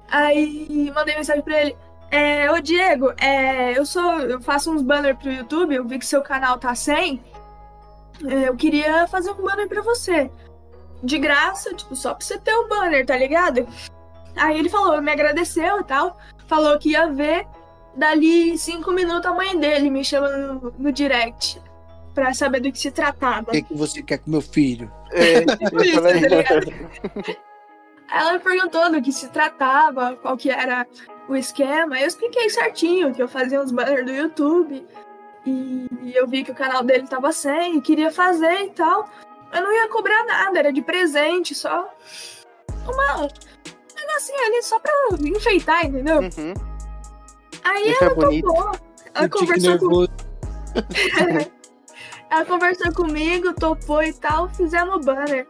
Aí mandei mensagem pra ele. É, ô Diego, é, eu sou. Eu faço uns banners pro YouTube, eu vi que seu canal tá sem. É, eu queria fazer um banner pra você de graça, tipo, só pra você ter o banner, tá ligado? Aí ele falou, me agradeceu e tal, falou que ia ver. Dali cinco minutos a mãe dele me chama no, no direct pra saber do que se tratava. O que, que você quer com meu filho? É, *laughs* eu isso, falei, tá ligado? Aí ela me perguntou do que se tratava, qual que era o esquema. Eu expliquei certinho que eu fazia uns banners do YouTube. E eu vi que o canal dele tava sem e queria fazer e tal. Eu não ia cobrar nada, era de presente, só uma um negocinho ali só pra enfeitar, entendeu? Uhum. Aí Isso é ela bonito. topou. Ela conversou, com... *laughs* ela conversou comigo, topou e tal, fizemos o banner.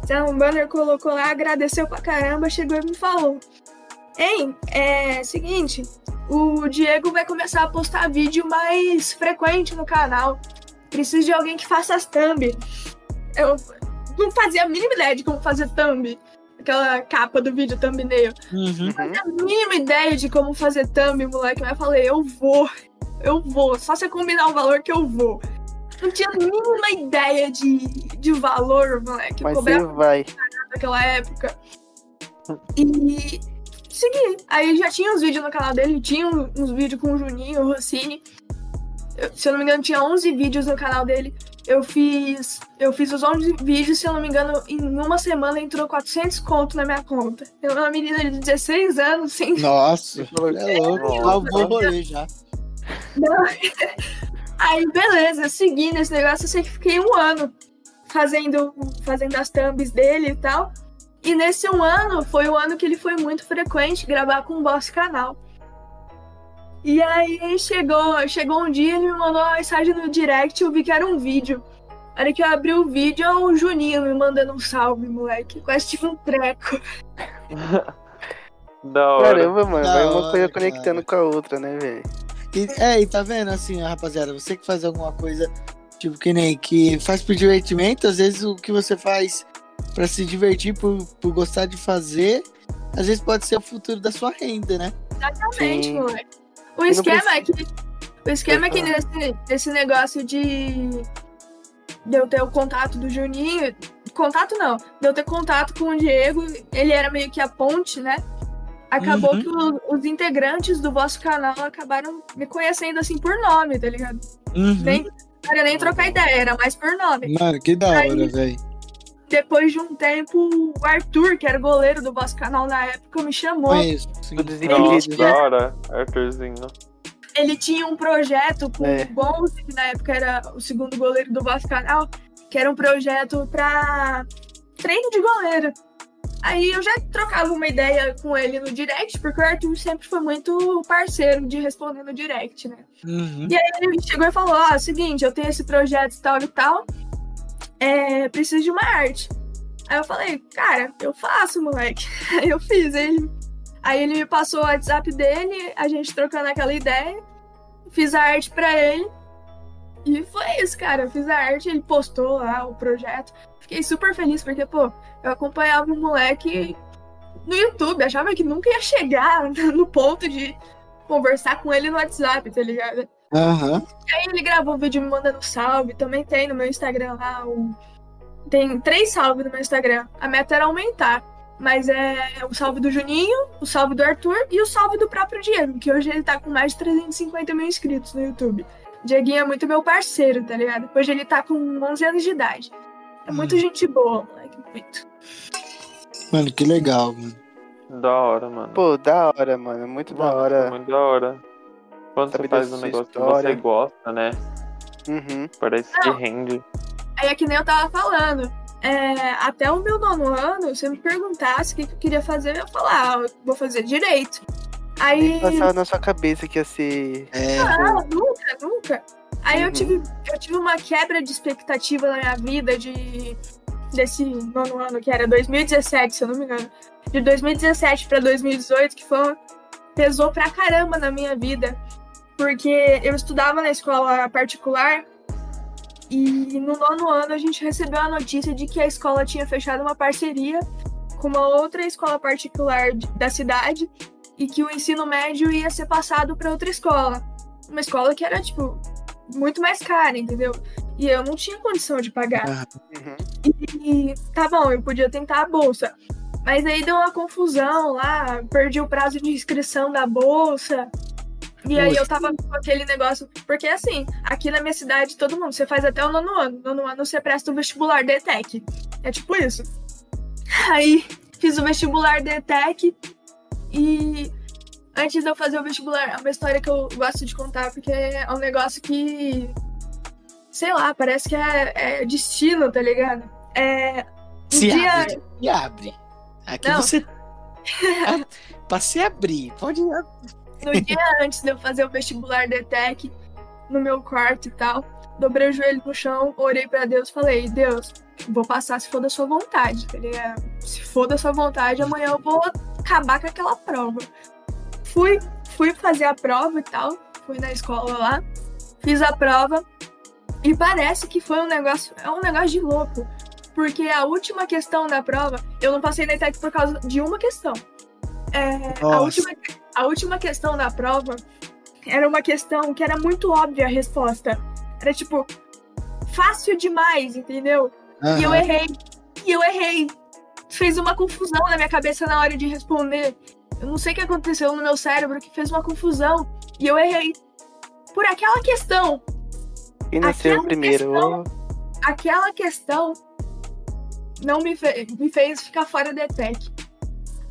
Fizemos um banner, colocou lá, agradeceu pra caramba, chegou e me falou. Hein, é seguinte, o Diego vai começar a postar vídeo mais frequente no canal. Preciso de alguém que faça as thumb. Eu não fazia a mínima ideia de como fazer thumb. Aquela capa do vídeo thumbnail. Uhum. Uhum. a mínima ideia de como fazer thumb, moleque. Mas eu falei, eu vou. Eu vou. Só você combinar o valor que eu vou. Não tinha a mínima ideia de, de valor, moleque. Eu Mas cobrava você vai. naquela época. E segui. Aí já tinha uns vídeos no canal dele, tinha uns vídeos com o Juninho, o Rossini. Eu- se eu não me engano, tinha 11 vídeos no canal dele. Eu fiz, eu fiz os 11 vídeos, se eu não me engano, em uma semana entrou 400 conto na minha conta. Eu uma menina de 16 anos, sem Nossa, é louco. Nossa. Salvou o rolê já. *laughs* Aí, beleza, eu segui nesse negócio, eu sei que fiquei um ano fazendo, fazendo as thumbs dele e tal. E nesse um ano, foi o ano que ele foi muito frequente gravar com o Boss Canal. E aí chegou, chegou um dia, ele me mandou uma mensagem no direct, eu vi que era um vídeo. A hora que eu abri o vídeo, é o Juninho me mandando um salve, moleque. Quase tive um treco. *laughs* Da hora. Caramba, mano, Da vai uma coisa cara. conectando com a outra, né, velho? É, e tá vendo assim, rapaziada, você que faz alguma coisa, tipo, que nem que faz por divertimento, às vezes o que você faz pra se divertir, por, por gostar de fazer, às vezes pode ser o futuro da sua renda, né? Exatamente, Sim. moleque. O esquema é que. O esquema é que nesse, nesse negócio de. De eu ter o contato do Juninho. Contato não. De eu ter contato com o Diego. Ele era meio que a ponte, né? Acabou Uhum. que o- os integrantes do vosso canal acabaram me conhecendo assim por nome, tá ligado? Uhum. Nem, era nem trocar ideia, era mais por nome. Mano, que da hora, velho. Depois de um tempo, o Arthur, que era goleiro do vosso canal na época, me chamou. Conheço. sim. Tudo Ele Nossa, da hora, Arthurzinho. ele tinha um projeto com É. o Gonzi, que na época era o segundo goleiro do vosso canal, que era um projeto pra treino de goleiro. Aí eu já trocava uma ideia com ele no direct, porque o Arthur sempre foi muito parceiro de responder no direct, né? Uhum. Ele chegou e falou: Ó, seguinte, eu tenho esse projeto e tal e tal, é, preciso de uma arte. Aí eu falei, cara, eu faço, moleque. Aí *laughs* eu fiz. Ele, aí ele me passou o WhatsApp dele, a gente trocando aquela ideia, fiz a arte pra ele. E foi isso, cara. Eu fiz a arte, ele postou lá o projeto. Fiquei super feliz, porque, pô, eu acompanhava o moleque no YouTube, achava que nunca ia chegar *laughs* no ponto de conversar com ele no WhatsApp, tá ligado? Aham. Aí ele gravou o vídeo me mandando salve. Também tem no meu Instagram lá. O... Tem três salves no meu Instagram. A meta era aumentar. Mas é o salve do Juninho, o salve do Arthur e o salve do próprio Diego, que hoje ele tá com mais de 350 mil inscritos no YouTube. Dieguinho é muito meu parceiro, tá ligado? Hoje ele tá com 11 anos de idade. É muito Hum. gente boa, moleque. Muito. Mano, que legal, mano. Da hora, mano. Pô, da hora, mano. Muito da hora. Muito da hora. Quando Saber você faz um negócio que história. você gosta, né? Uhum. Parece que Não. rende. Aí é que nem eu tava falando. É, até o meu nono ano, se eu me perguntasse o que que eu queria fazer, eu ia falar, ah, eu vou fazer direito. Aí. Nem passava na sua cabeça que ia ser. É, Não, nunca, nunca. Aí eu Uhum. tive, eu tive uma quebra de expectativa na minha vida de desse nono ano, que era 2017, se eu não me engano. De 2017 pra 2018, que foi pesou pra caramba na minha vida. Porque eu estudava na escola particular e no nono ano a gente recebeu a notícia de que a escola tinha fechado uma parceria com uma outra escola particular da cidade e que o ensino médio ia ser passado para outra escola. Uma escola que era, tipo, muito mais cara, entendeu? E eu não tinha condição de pagar. Uhum. E tá bom, eu podia tentar a bolsa. Mas aí deu uma confusão lá, perdi o prazo de inscrição da bolsa. E aí eu tava com aquele negócio. Porque assim, aqui na minha cidade, todo mundo, você faz até o nono ano. Nono ano você presta o vestibular DETEC. É tipo isso. *laughs* Aí fiz o vestibular DETEC e antes de eu fazer o vestibular, é uma história que eu gosto de contar, porque é um negócio que. Sei lá, parece que é, é destino, tá ligado? É. Um se dia- abre. Se abre. Aqui Não. você. *laughs* pra se abrir. Pode. No dia antes de eu fazer o vestibular DETEC, no meu quarto e tal, dobrei o joelho no chão, orei pra Deus falei, Deus, vou passar se for da sua vontade, tá? Se for da sua vontade, amanhã eu vou acabar com aquela prova. Fui, fui fazer a prova e tal, fui na escola lá, fiz a prova, e parece que foi um negócio, é um negócio de louco. Porque a última questão da prova, eu não passei na ETEC por causa de uma questão. É, a, última, a última questão da prova era uma questão que era muito óbvia a resposta. Era tipo, fácil demais, entendeu? E eu errei. E eu errei. Fez uma confusão na minha cabeça na hora de responder. Eu não sei o que aconteceu no meu cérebro que fez uma confusão. E eu errei. Por aquela questão. Quem nasceu Aquela primeiro? questão- Aquela questão não me, fe- me fez ficar fora da ETEC.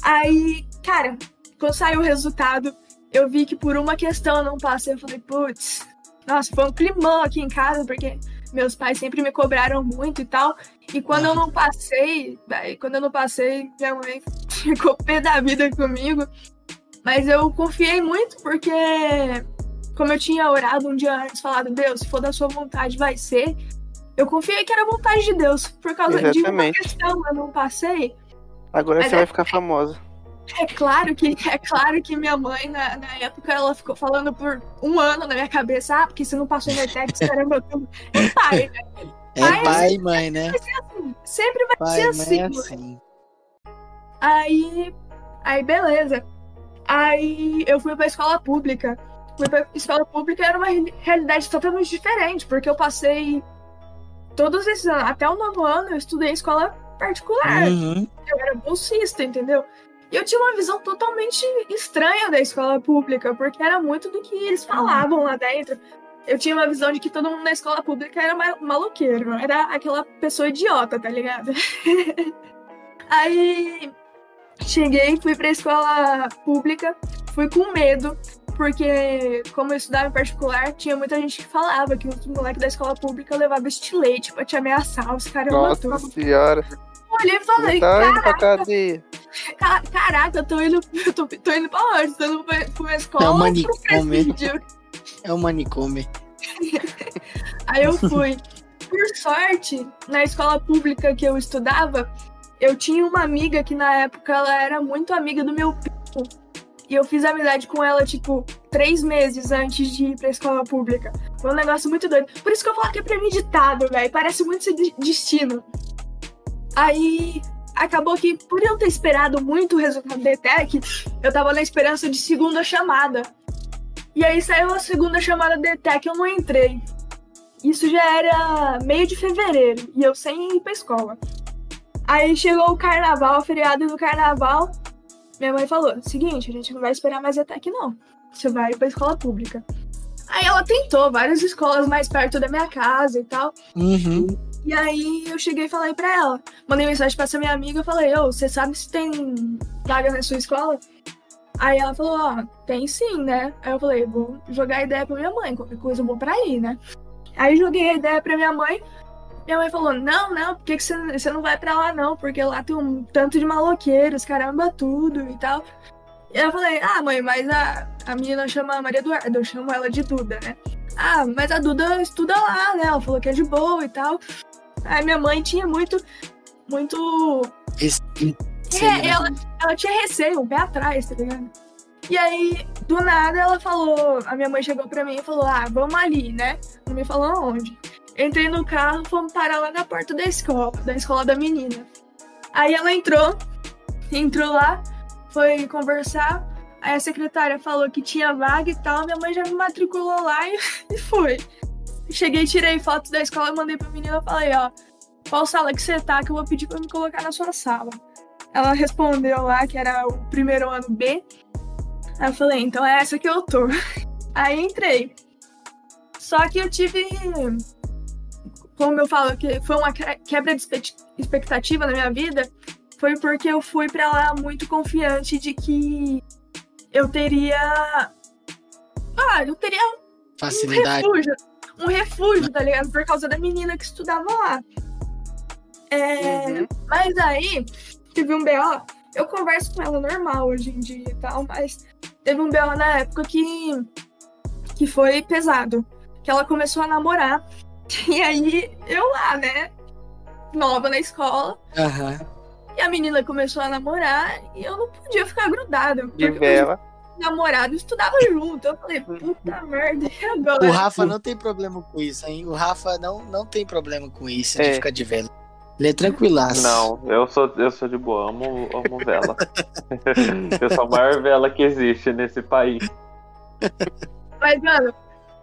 Aí, cara, quando saiu o resultado, eu vi que por uma questão eu não passei. Eu falei, putz, nossa, foi um climão aqui em casa, porque meus pais sempre me cobraram muito e tal. E quando eu não passei, quando eu não passei, minha mãe *laughs* ficou pé da vida comigo. Mas eu confiei muito, porque como eu tinha orado um dia antes, falado, Deus, se for da sua vontade, vai ser. Eu confiei que era vontade de Deus. Por causa de uma Exatamente. questão eu não passei. Agora Mas você é- vai ficar famosa. É claro que, é claro que minha mãe, na, na época, ela ficou falando por um ano na minha cabeça, ah, porque você não passou no ETEC, *laughs* caramba, tudo. É pai, né? É pai, pai e mãe, né? Assim. Sempre vai Pai ser e assim. é assim. Aí, aí beleza. Aí eu fui pra escola pública. Fui pra escola pública era uma re- realidade totalmente diferente, porque eu passei todos esses anos, até o nono ano, eu estudei em escola particular. Uhum. Eu era bolsista, entendeu? E eu tinha uma visão totalmente estranha da escola pública, porque era muito do que eles falavam lá dentro. Eu tinha uma visão de que todo mundo na escola pública era ma- maloqueiro, era aquela pessoa idiota, tá ligado? *laughs* Aí cheguei, fui pra escola pública, fui com medo, porque como eu estudava em particular, tinha muita gente que falava que os moleques da escola pública levavam estilete pra te ameaçar, os caras Nossa senhora. Eu olhei e falei, tá indo pra cadeia. Ca- Caraca, eu tô indo, eu tô, tô indo pra onde? Tô indo pra, pra uma escola É um ou pro manicômio. presídio? É o manicômio. *laughs* Aí eu fui. Por sorte, na escola pública que eu estudava, eu tinha uma amiga que na época ela era muito amiga do meu primo. E eu fiz amizade com ela, tipo, três meses antes de ir pra escola pública. Foi um negócio muito doido. Por isso que eu falo que é premeditado, velho. Parece muito ser de- destino. Aí acabou que, por eu ter esperado muito o resultado da ETEC, eu tava na esperança de segunda chamada. E aí saiu a segunda chamada da ETEC eu não entrei. Isso já era meio de fevereiro e eu sem ir pra escola. Aí chegou o carnaval, feriado do carnaval. Minha mãe falou: seguinte, a gente não vai esperar mais ETEC, não. Você vai pra escola pública. Aí ela tentou várias escolas mais perto da minha casa e tal. Uhum. E aí eu cheguei e falei pra ela. Mandei mensagem pra essa minha amiga e falei, ô, você sabe se tem vaga na sua escola? Aí ela falou, ó, tem sim, né? Aí eu falei, vou jogar a ideia pra minha mãe, qualquer coisa eu vou pra aí, né? Aí joguei a ideia pra minha mãe. Minha mãe falou, não, não, por que, você não vai pra lá não? Porque lá tem um tanto de maloqueiros, caramba, tudo e tal. E eu falei, ah, mãe, mas a, a menina chama Maria Eduarda, eu chamo ela de Duda, né? Ah, mas a Duda estuda lá, né? Ela falou que é de boa e tal. Aí minha mãe tinha muito, muito. É, ela, ela tinha receio, um pé atrás, tá ligado? E aí, do nada, ela falou. A minha mãe chegou pra mim e falou: Ah, vamos ali, né? Não me falou onde. Entrei no carro, fomos parar lá na porta da escola, da escola da menina. Aí ela entrou, entrou lá, foi conversar. Aí a secretária falou que tinha vaga e tal. Minha mãe já me matriculou lá e, *laughs* e foi. Cheguei, tirei foto da escola, mandei pra menina e falei, ó, qual sala que você tá que eu vou pedir pra me colocar na sua sala. Ela respondeu lá que era o primeiro ano B. Aí eu falei, então é essa que eu tô. *laughs* Aí entrei. Só que eu tive, como eu falo, que foi uma que- quebra de expect- expectativa na minha vida, foi porque eu fui pra lá muito confiante de que eu teria. Ah, eu teria um Facilidade. refúgio. Um refúgio, tá ligado? Por causa da menina que estudava lá. É, Uhum. Mas aí, teve um BO. Eu converso com ela normal hoje em dia e tal, mas teve um BO na época que, que foi pesado. Que ela começou a namorar. *laughs* E aí, eu lá, né? Nova na escola. Aham. E a menina começou a namorar e eu não podia ficar grudada. De porque vela. namorado estudava junto. Eu falei, puta *laughs* merda, e agora? O Rafa não tem problema com isso, hein? O Rafa não, não tem problema com isso de É. ficar de vela. Ele é tranquilaço. Não, eu sou, eu sou de boa, amo, amo vela. *laughs* eu sou a maior vela que existe nesse país. Mas, mano,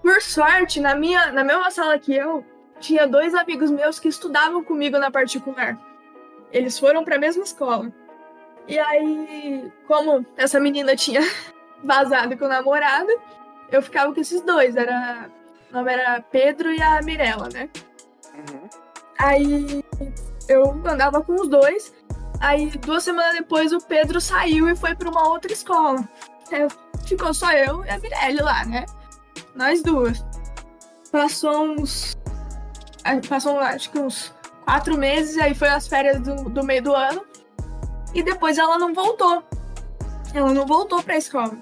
por sorte, na minha, na mesma sala que eu, tinha dois amigos meus que estudavam comigo na particular. Eles foram pra mesma escola. E aí, como essa menina tinha *laughs* vazado com o namorado, eu ficava com esses dois. Era, o nome era Pedro e a Mirella, né? Uhum. Aí eu andava com os dois. Aí duas semanas depois o Pedro saiu e foi pra uma outra escola. Aí, ficou só eu e a Mirelle lá, né? Nós duas. Passou uns. Passou acho que uns quatro meses, aí foi as férias do, do meio do ano. E depois ela não voltou. Ela não voltou pra escola.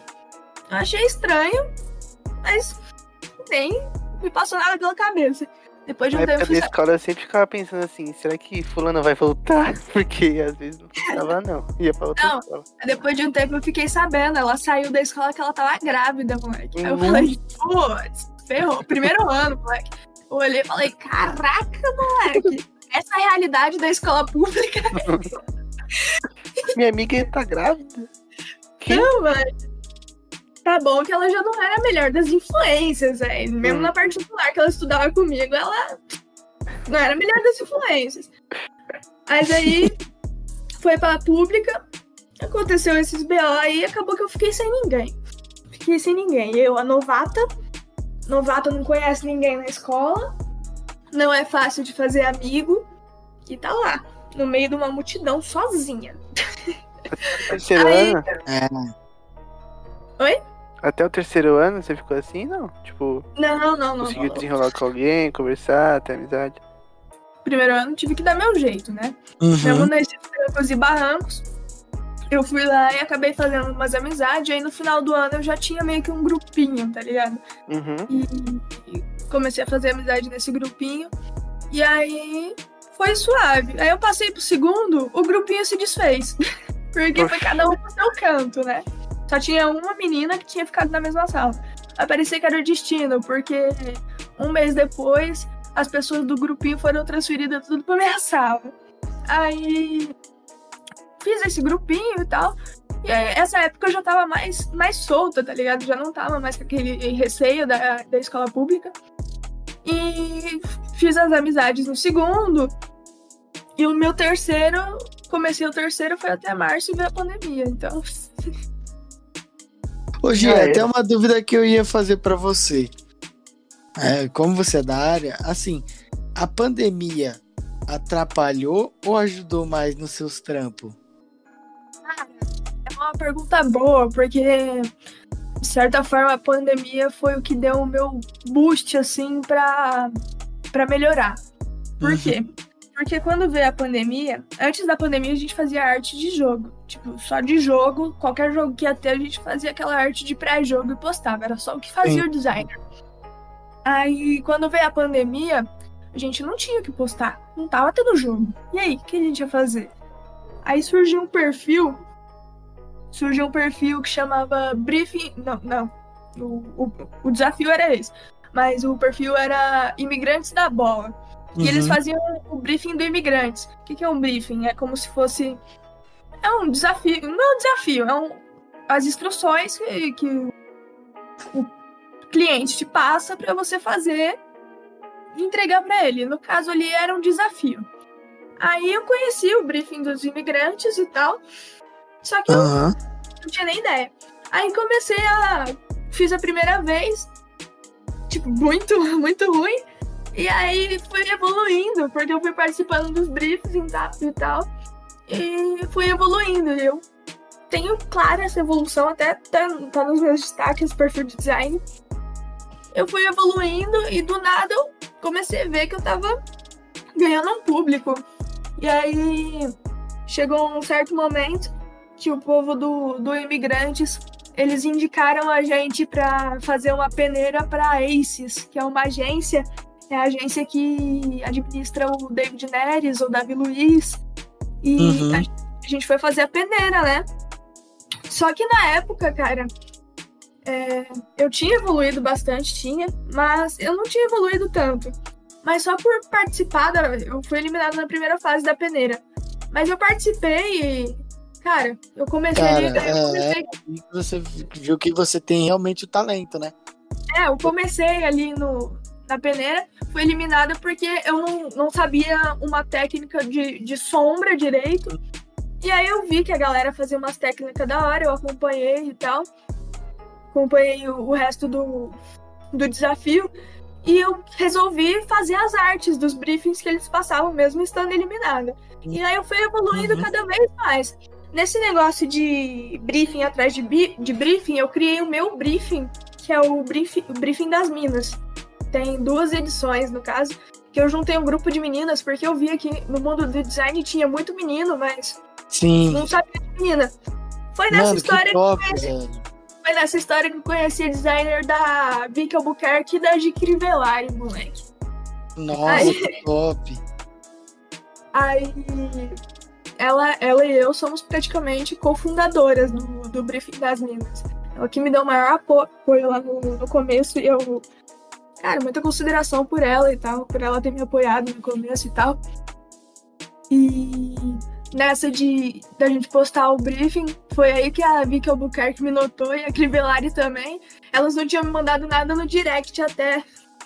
Eu achei estranho, mas nem me passou nada pela cabeça. Depois de Na um tempo, eu época fui da escola eu sempre ficava pensando assim, será que fulano vai voltar? *laughs* Porque às vezes não tava não. Ia pra outra Não. escola. depois de um tempo eu fiquei sabendo. Ela saiu da escola que ela tava grávida, moleque. Aí eu Uhum. falei, putz, ferrou. Primeiro *laughs* ano, moleque. Eu olhei e falei, caraca, moleque. Essa é a realidade da escola pública. *laughs* Minha amiga tá grávida. Que? Não, velho. Tá bom que ela já não era a melhor das influências, velho. Mesmo Hum. na particular que ela estudava comigo, ela não era a melhor das influências. Mas aí *laughs* foi pra pública, aconteceu esses BO aí acabou que eu fiquei sem ninguém. Fiquei sem ninguém. Eu, a novata, novata não conhece ninguém na escola, não é fácil de fazer amigo, e tá lá, no meio de uma multidão, sozinha. Terceiro Aí- ano? É. Oi? Até o terceiro ano você ficou assim, não? Tipo, Não, não, não. conseguiu não. desenrolar com alguém, conversar, ter amizade. Primeiro ano tive que dar meu jeito, né? Uhum. Mesmo nesses trancos e barrancos, eu fui lá e acabei fazendo umas amizades. E aí no final do ano eu já tinha meio que um grupinho, tá ligado? Uhum. E, e comecei a fazer amizade nesse grupinho. E aí foi suave. Aí eu passei pro segundo, o grupinho se desfez. *laughs* Porque foi cada um pro seu canto, né? Só tinha uma menina que tinha ficado na mesma sala. Aí parecia que era o destino, porque um mês depois as pessoas do grupinho foram transferidas tudo pra minha *laughs* sala. Aí fiz esse grupinho e tal. E aí, essa época eu já tava mais, mais solta, tá ligado? Já não tava mais com aquele receio da, da escola pública. E fiz as amizades no segundo. E o meu terceiro, comecei o terceiro, foi até março e veio a pandemia. Então, Ô, Gia, Ah, é. até uma dúvida que eu ia fazer pra você. É, como você é da área, assim, a pandemia atrapalhou ou ajudou mais nos seus trampos? é uma pergunta boa, porque certa forma a pandemia foi o que deu o meu boost, assim, pra, pra melhorar. Por Uhum. quê? Porque quando veio a pandemia, antes da pandemia a gente fazia arte de jogo. Tipo, só de jogo, qualquer jogo que ia ter, a gente fazia aquela arte de pré-jogo e postava. Era só o que fazia Sim. o designer. Aí, quando veio a pandemia, a gente não tinha o que postar. Não tava tendo jogo. E aí, o que a gente ia fazer? Aí surgiu um perfil. Surgiu um perfil que chamava Briefing. Não, não. O, o, o desafio era esse. Mas o perfil era Imigrantes da Bola. E eles Uhum. faziam o briefing do imigrantes. O que, que é um briefing? É como se fosse. É um desafio. Não é um desafio, é um, as instruções que, que o cliente te passa para você fazer e entregar para ele. No caso ali era um desafio. Aí eu conheci o briefing dos imigrantes e tal. Só que eu não tinha nem ideia. Aí comecei a. Fiz a primeira vez. Tipo, muito, *laughs* muito ruim. E aí fui evoluindo, porque eu fui participando dos briefs e tal. E, tal, e fui evoluindo. E eu tenho clara essa evolução, até tá, tá nos meus destaques, perfil de design. Eu fui evoluindo e do nada eu comecei a ver que eu tava ganhando um público. E aí chegou um certo momento que o povo do, do Imigrantes eles indicaram a gente para fazer uma peneira para Aces, que é uma agência, é a agência que administra o David Neres ou Davi Luiz. E Uhum. a, gente foi fazer a peneira, né? Só que na época, cara, é, eu tinha evoluído bastante, tinha, mas eu não tinha evoluído tanto. Mas só por participar, da, eu fui eliminada na primeira fase da peneira. Mas eu participei e, cara, eu comecei Cara, ali, eu é, comecei E você viu que você tem realmente o talento, né? É, eu comecei ali no, na peneira, fui eliminada porque eu não, não sabia uma técnica de, de sombra direito. E aí eu vi que a galera fazia umas técnicas da hora, eu acompanhei e tal. Acompanhei o, o resto do, do desafio. E eu resolvi fazer as artes dos briefings que eles passavam, mesmo estando eliminada. E aí eu fui evoluindo Uhum. cada vez mais. Nesse negócio de briefing atrás de, de briefing, eu criei o meu briefing, que é o briefing, o briefing das minas. Tem duas edições, no caso, que eu juntei um grupo de meninas, porque eu via que no mundo do design tinha muito menino, mas Sim. não sabia de menina. Foi nessa Mano, história que que eu top, conheci velho. foi nessa história que eu conheci a designer da Vicky Albuquerque e da G. Crivellari, moleque. Nossa, Aí- que top. Aí ela, ela e eu somos praticamente cofundadoras do, do Briefing das Minas. Ela que me deu o maior apo- apoio lá no, no começo e eu, cara, muita consideração por ela e tal, por ela ter me apoiado no começo e tal. E nessa de da gente postar o briefing, foi aí que a Vicky Albuquerque me notou e a Crivellari também. Elas não tinham me mandado nada no direct até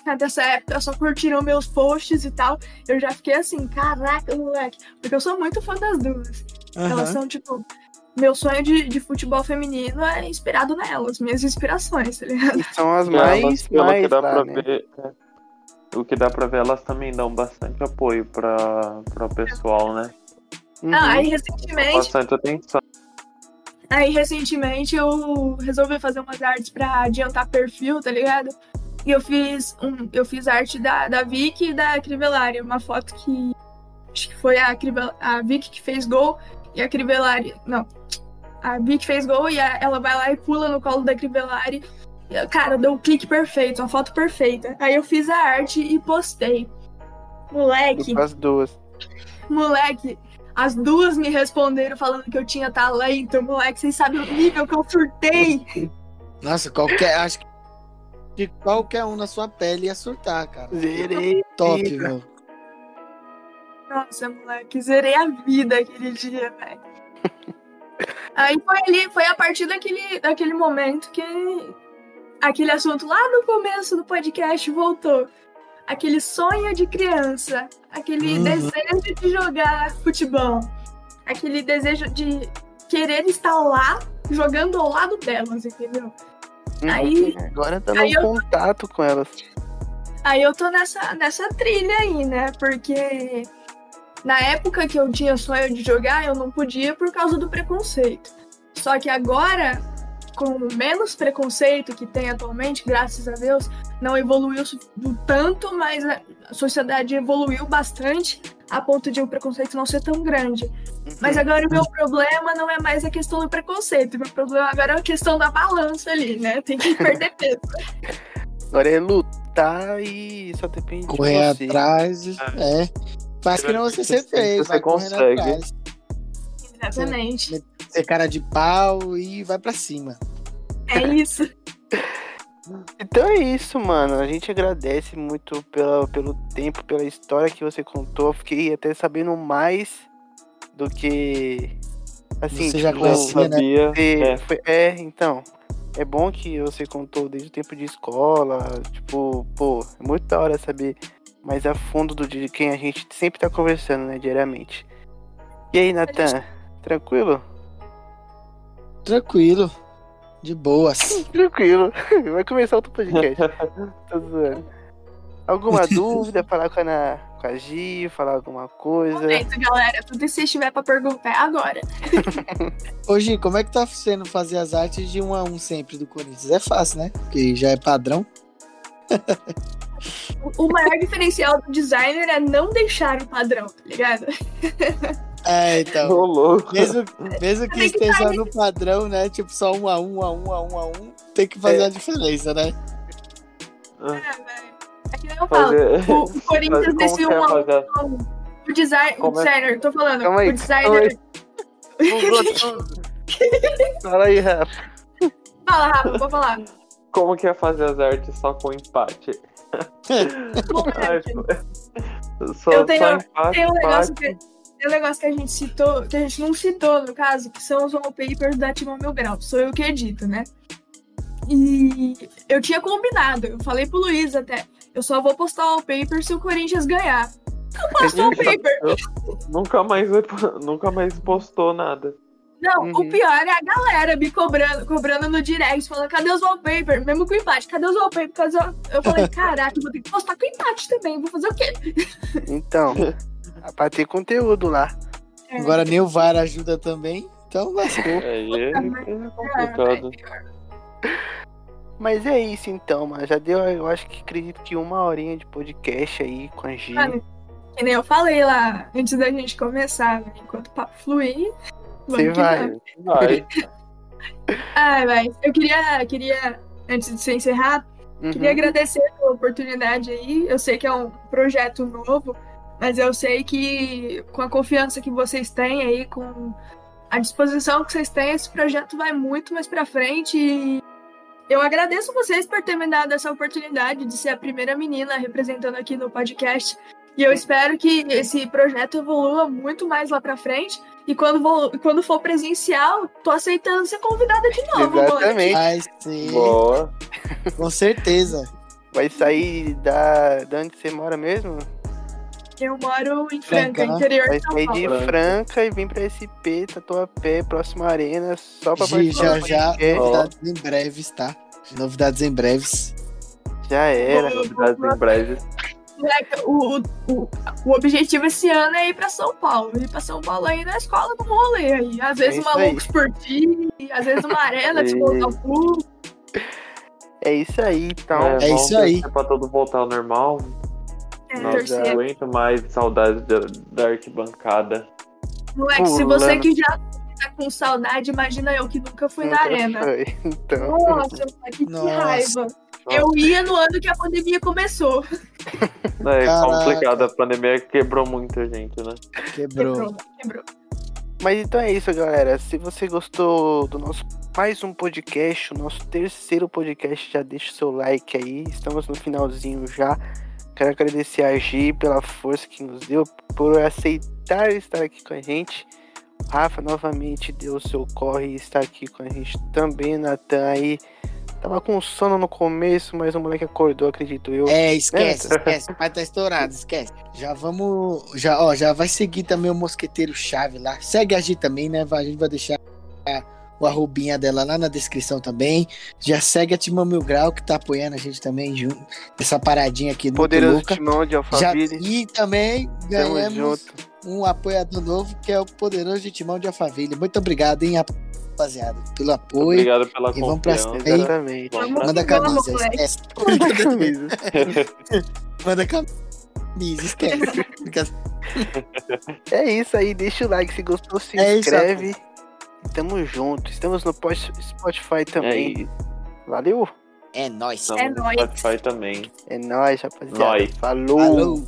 até essa época, só curtiram meus posts e tal. Eu já fiquei assim, caraca, moleque. Porque eu sou muito fã das duas. Elas Aham. são, tipo, meu sonho de, de futebol feminino é inspirado nelas, minhas inspirações, tá ligado? E são as E elas, mais, pelo que mais dá lá, pra né? ver, é, o que dá pra ver, elas também dão bastante apoio pra, pra pessoal, né? Uhum. Ah, aí recentemente, Bastante atenção. aí recentemente eu resolvi fazer umas artes pra adiantar perfil, tá ligado? E eu fiz um, eu fiz arte da, da Vicky e da Crivellari, uma foto que acho que foi a, Crivel, a Vicky que fez gol e a Crivellari, não, a Vicky fez gol e a- ela vai lá e pula no colo da Crivellari. Cara, deu um clique perfeito, uma foto perfeita. Aí eu fiz a arte e postei. Moleque, As duas. moleque, as duas me responderam falando que eu tinha talento, moleque. Vocês sabem o nível que eu surtei? Nossa, qualquer. Acho que que qualquer um na sua pele ia surtar, cara. Zerei. Top, meu. Nossa, moleque, zerei a vida aquele dia, velho. *laughs* Aí foi ali, foi a partir daquele, daquele momento que aquele assunto lá no começo do podcast voltou. Aquele sonho de criança, aquele Uhum. desejo de jogar futebol, aquele desejo de querer estar lá jogando ao lado delas, entendeu? Aí- Agora tá no contato com elas. Aí eu tô nessa, nessa trilha aí, né? Porque na época que eu tinha sonho de jogar, eu não podia por causa do preconceito. Só que agora, com menos preconceito que tem atualmente, graças a Deus, não evoluiu tanto, mas a sociedade evoluiu bastante a ponto de o preconceito não ser tão grande. Mas agora o meu problema não é mais a questão do preconceito, meu problema agora é a questão da balança ali, né? Tem que perder *laughs* peso. Agora é lutar e só depende Correr de você. atrás. É. Faz que não você sempre fez. você consegue. atrás. Exatamente. Ser cara de pau e vai pra cima. É isso. *laughs* Então é isso, mano. A gente agradece muito pela, pelo tempo, pela história que você contou. Fiquei até sabendo mais do que. Assim, Você já tipo, conhecia, né? sabia. É, foi- é, então. É bom que você contou desde o tempo de escola. Tipo, pô, é muito da hora saber mais a fundo do de quem a gente sempre tá conversando, né, diariamente. E aí, Natan? Tranquilo? Tranquilo. De boas. *laughs* Tranquilo. Vai começar outro podcast. *laughs* Tô zoando. Alguma *laughs* dúvida? Falar com a, Ana, com a Gi, falar alguma coisa? Momento, galera. Tudo que vocês tiver pra perguntar é agora. Ô, Gi, como é que tá sendo fazer as artes de um a um sempre do Corinthians? É fácil, né? Porque já é padrão. O- O maior diferencial do designer é não deixar o padrão, tá ligado? É, então. Ô, louco. Mesmo, mesmo que que esteja no padrão, né? Tipo, só um a um, a um, a um, a um, tem que fazer É. a diferença, né? É, velho. É que nem eu falo. Fazer... O, o *laughs* Corinthians desse é um a um. O, design, o Como é- designer, tô falando. Calma aí, o designer. *laughs* Fala aí, Rafa. Fala, Rafa, vou falar. Como que é fazer as artes só com empate? *laughs* Ai, só, Eu tenho- só empate, Tem um negócio empate. que, tem um negócio que a gente citou, que a gente não citou, no caso, que são os wallpapers da Timão Mil Grau. Sou eu que edito, né? E eu tinha combinado, eu falei pro Luiz até. Eu só vou postar o wallpaper se o Corinthians ganhar. Eu posto o wallpaper. *laughs* Nunca mais, nunca mais postou nada. Não, Uhum. o pior é a galera me cobrando, cobrando no direct, falando, cadê os wallpaper? Mesmo com empate, cadê os wallpaper? Cadê os... Eu falei, caraca, eu vou ter que postar com empate também, vou fazer o quê? Então, *laughs* pra ter conteúdo lá. É. Agora nem o VAR ajuda também, então lascou. Aí é, é complicado. Mas é isso então, mano. Já deu, eu acho que acredito que uma horinha de podcast aí com a. Mano, que nem eu falei lá, antes da gente começar, né? enquanto o papo fluir, Você vai. Vai. *laughs* Ai, velho, eu queria, queria, antes de você encerrar, Uhum. Queria agradecer pela oportunidade aí. Eu sei que é um projeto novo, mas eu sei que com a confiança que vocês têm aí, com a disposição que vocês têm, esse projeto vai muito mais pra frente. E eu agradeço vocês por ter me dado essa oportunidade de ser a primeira menina representando aqui no podcast. E eu espero que esse projeto evolua muito mais lá pra frente. E quando, vou, quando for presencial, tô aceitando ser convidada de novo. Exatamente. Vai ser, Boa. com certeza. Vai sair da, da onde você mora mesmo? Eu moro em Franca, Franca, né? interior de São Paulo. de Franca. Franca e vir pra SP, Tatuapé, próxima arena, só pra Gi, já do já, novidades em breves, tá? Novidades em breves. Já era. Novidades em breve. Moleque, o, o, o objetivo esse ano é ir pra São Paulo. Ir pra São Paulo aí na escola com rolê aí. Às vezes É uma loucos por ti, às vezes uma arena de E- colocar o público. É isso aí, então. É, É isso aí. Pra tudo voltar ao normal. É, Nossa, torcer. não aguento mais saudades da, da arquibancada. Moleque, se você que já tá com saudade, imagina eu que nunca fui na Nunca arena. foi. Então, Nossa, moleque, que Nossa. raiva. Eu ia no ano que a pandemia começou. É Caraca. complicado, a pandemia quebrou muita gente, né? Quebrou. Quebrou, quebrou. Mas então é isso, galera. Se você gostou do nosso mais um podcast, o nosso terceiro podcast, já deixa o seu like aí. Estamos no finalzinho já. Quero agradecer a Gi pela força que nos deu, por aceitar estar aqui com a gente. O Rafa novamente deu o seu corre e está aqui com a gente também. Natan aí tava com sono no começo, mas o moleque acordou, acredito eu. É, esquece, esquece. O pai tá estourado, esquece. Já vamos. Já, ó, já vai seguir também o Mosqueteiro Chave lá. Segue a Gi também, né? A gente vai deixar o arrobinha dela lá na descrição também. Já segue a Timão Mil Grau, que tá apoiando a gente também junto. Essa paradinha aqui do Poderoso Luca. Timão de Já, Alphaville. e também ganhamos um apoiador novo, que é o Poderoso de Timão de Alphaville. Muito obrigado, hein, rapaziada, pelo apoio. Obrigado pela E vamos pra confiança. Ei. Exatamente. Vamos Manda camisa, esquece. *laughs* Camisa. *laughs* Manda camisa, esquece. *laughs* É isso aí, deixa o like se gostou, se É isso, inscreve. Tamo junto. Estamos no Spotify É também. isso. Valeu? É nóis. Estamos no nóis. Spotify também. É nóis, rapaziada. Nóis. Falou. Falou.